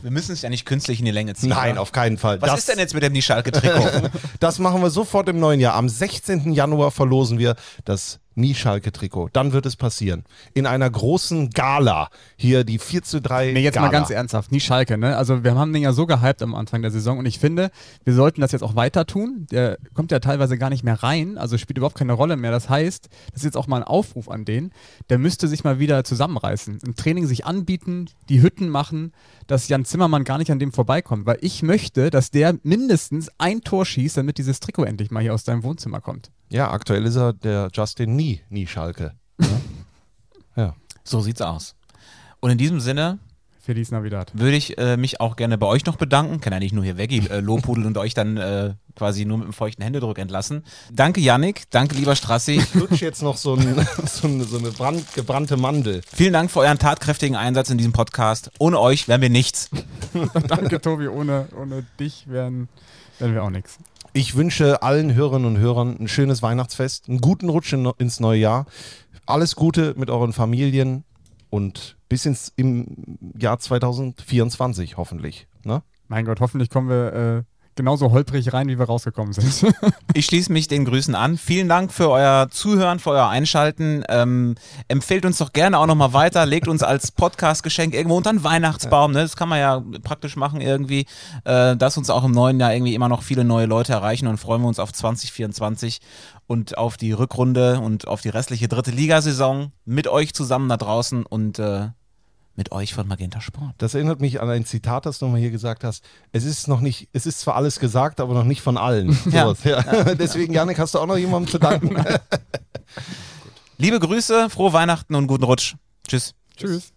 Wir müssen es ja nicht künstlich in die Länge ziehen. Nein, oder? auf keinen Fall. Was Das- ist denn jetzt mit dem Nischalke-Trikot? Das machen wir sofort im neuen Jahr. Am 16. Januar verlosen wir das Nie-Schalke-Trikot. Dann wird es passieren. In einer großen Gala. Hier die 4 zu 3 Nee, jetzt Gala. mal ganz ernsthaft, nie Schalke, ne? Also wir haben den ja so gehypt am Anfang der Saison und ich finde, wir sollten das jetzt auch weiter tun. Der kommt ja teilweise gar nicht mehr rein, also spielt überhaupt keine Rolle mehr. Das heißt, das ist jetzt auch mal ein Aufruf an den, der müsste sich mal wieder zusammenreißen. Im Training sich anbieten, die Hütten machen, dass Jan Zimmermann gar nicht an dem vorbeikommt. Weil ich möchte, dass der mindestens ein Tor schießt, damit dieses Trikot endlich mal hier aus deinem Wohnzimmer kommt. Ja, aktuell ist er der Justin Nie, Nie Schalke. ja. So sieht's aus. Und in diesem Sinne Feliz Navidad. würde ich äh, mich auch gerne bei euch noch bedanken. Kann ja nicht nur hier Veggie äh, lobhudeln und euch dann äh, quasi nur mit einem feuchten Händedruck entlassen. Danke Yannick, danke lieber Strassi. Ich lutsche jetzt noch so, ein, so eine, so eine brand, gebrannte Mandel. Vielen Dank für euren tatkräftigen Einsatz in diesem Podcast. Ohne euch wären wir nichts. Danke, Tobi. Ohne, ohne dich wären, wären wir auch nichts. Ich wünsche allen Hörerinnen und Hörern ein schönes Weihnachtsfest, einen guten Rutsch in, ins neue Jahr. Alles Gute mit euren Familien und bis ins im Jahr 2024 hoffentlich. Ne? Mein Gott, hoffentlich kommen wir äh, genauso holprig rein, wie wir rausgekommen sind. ich schließe mich den Grüßen an. Vielen Dank für euer Zuhören, für euer Einschalten. Ähm, empfehlt uns doch gerne auch nochmal weiter. Legt uns als Podcast-Geschenk irgendwo unter den Weihnachtsbaum. Ne? Das kann man ja praktisch machen irgendwie, äh, dass uns auch im neuen Jahr irgendwie immer noch viele neue Leute erreichen und freuen wir uns auf 2024 und auf die Rückrunde und auf die restliche dritte Ligasaison mit euch zusammen da draußen und äh, mit euch von Magenta Sport. Das erinnert mich an ein Zitat, das du mal hier gesagt hast. Es ist noch nicht, es ist zwar alles gesagt, aber noch nicht von allen. Ja. Ja. Ja. Deswegen, Janik, hast du auch noch jemandem zu danken. Liebe Grüße, frohe Weihnachten und guten Rutsch. Tschüss. Tschüss.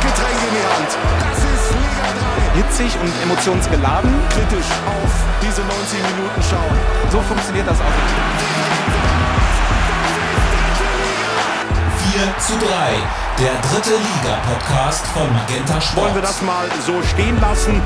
Getränk in die Hand. Das ist Liga 3. Hitzig und emotionsgeladen. Kritisch auf diese 90 Minuten schauen. So funktioniert das auch. Zu 3, der dritte Liga-Podcast von Magenta Sport. Wollen wir das mal so stehen lassen?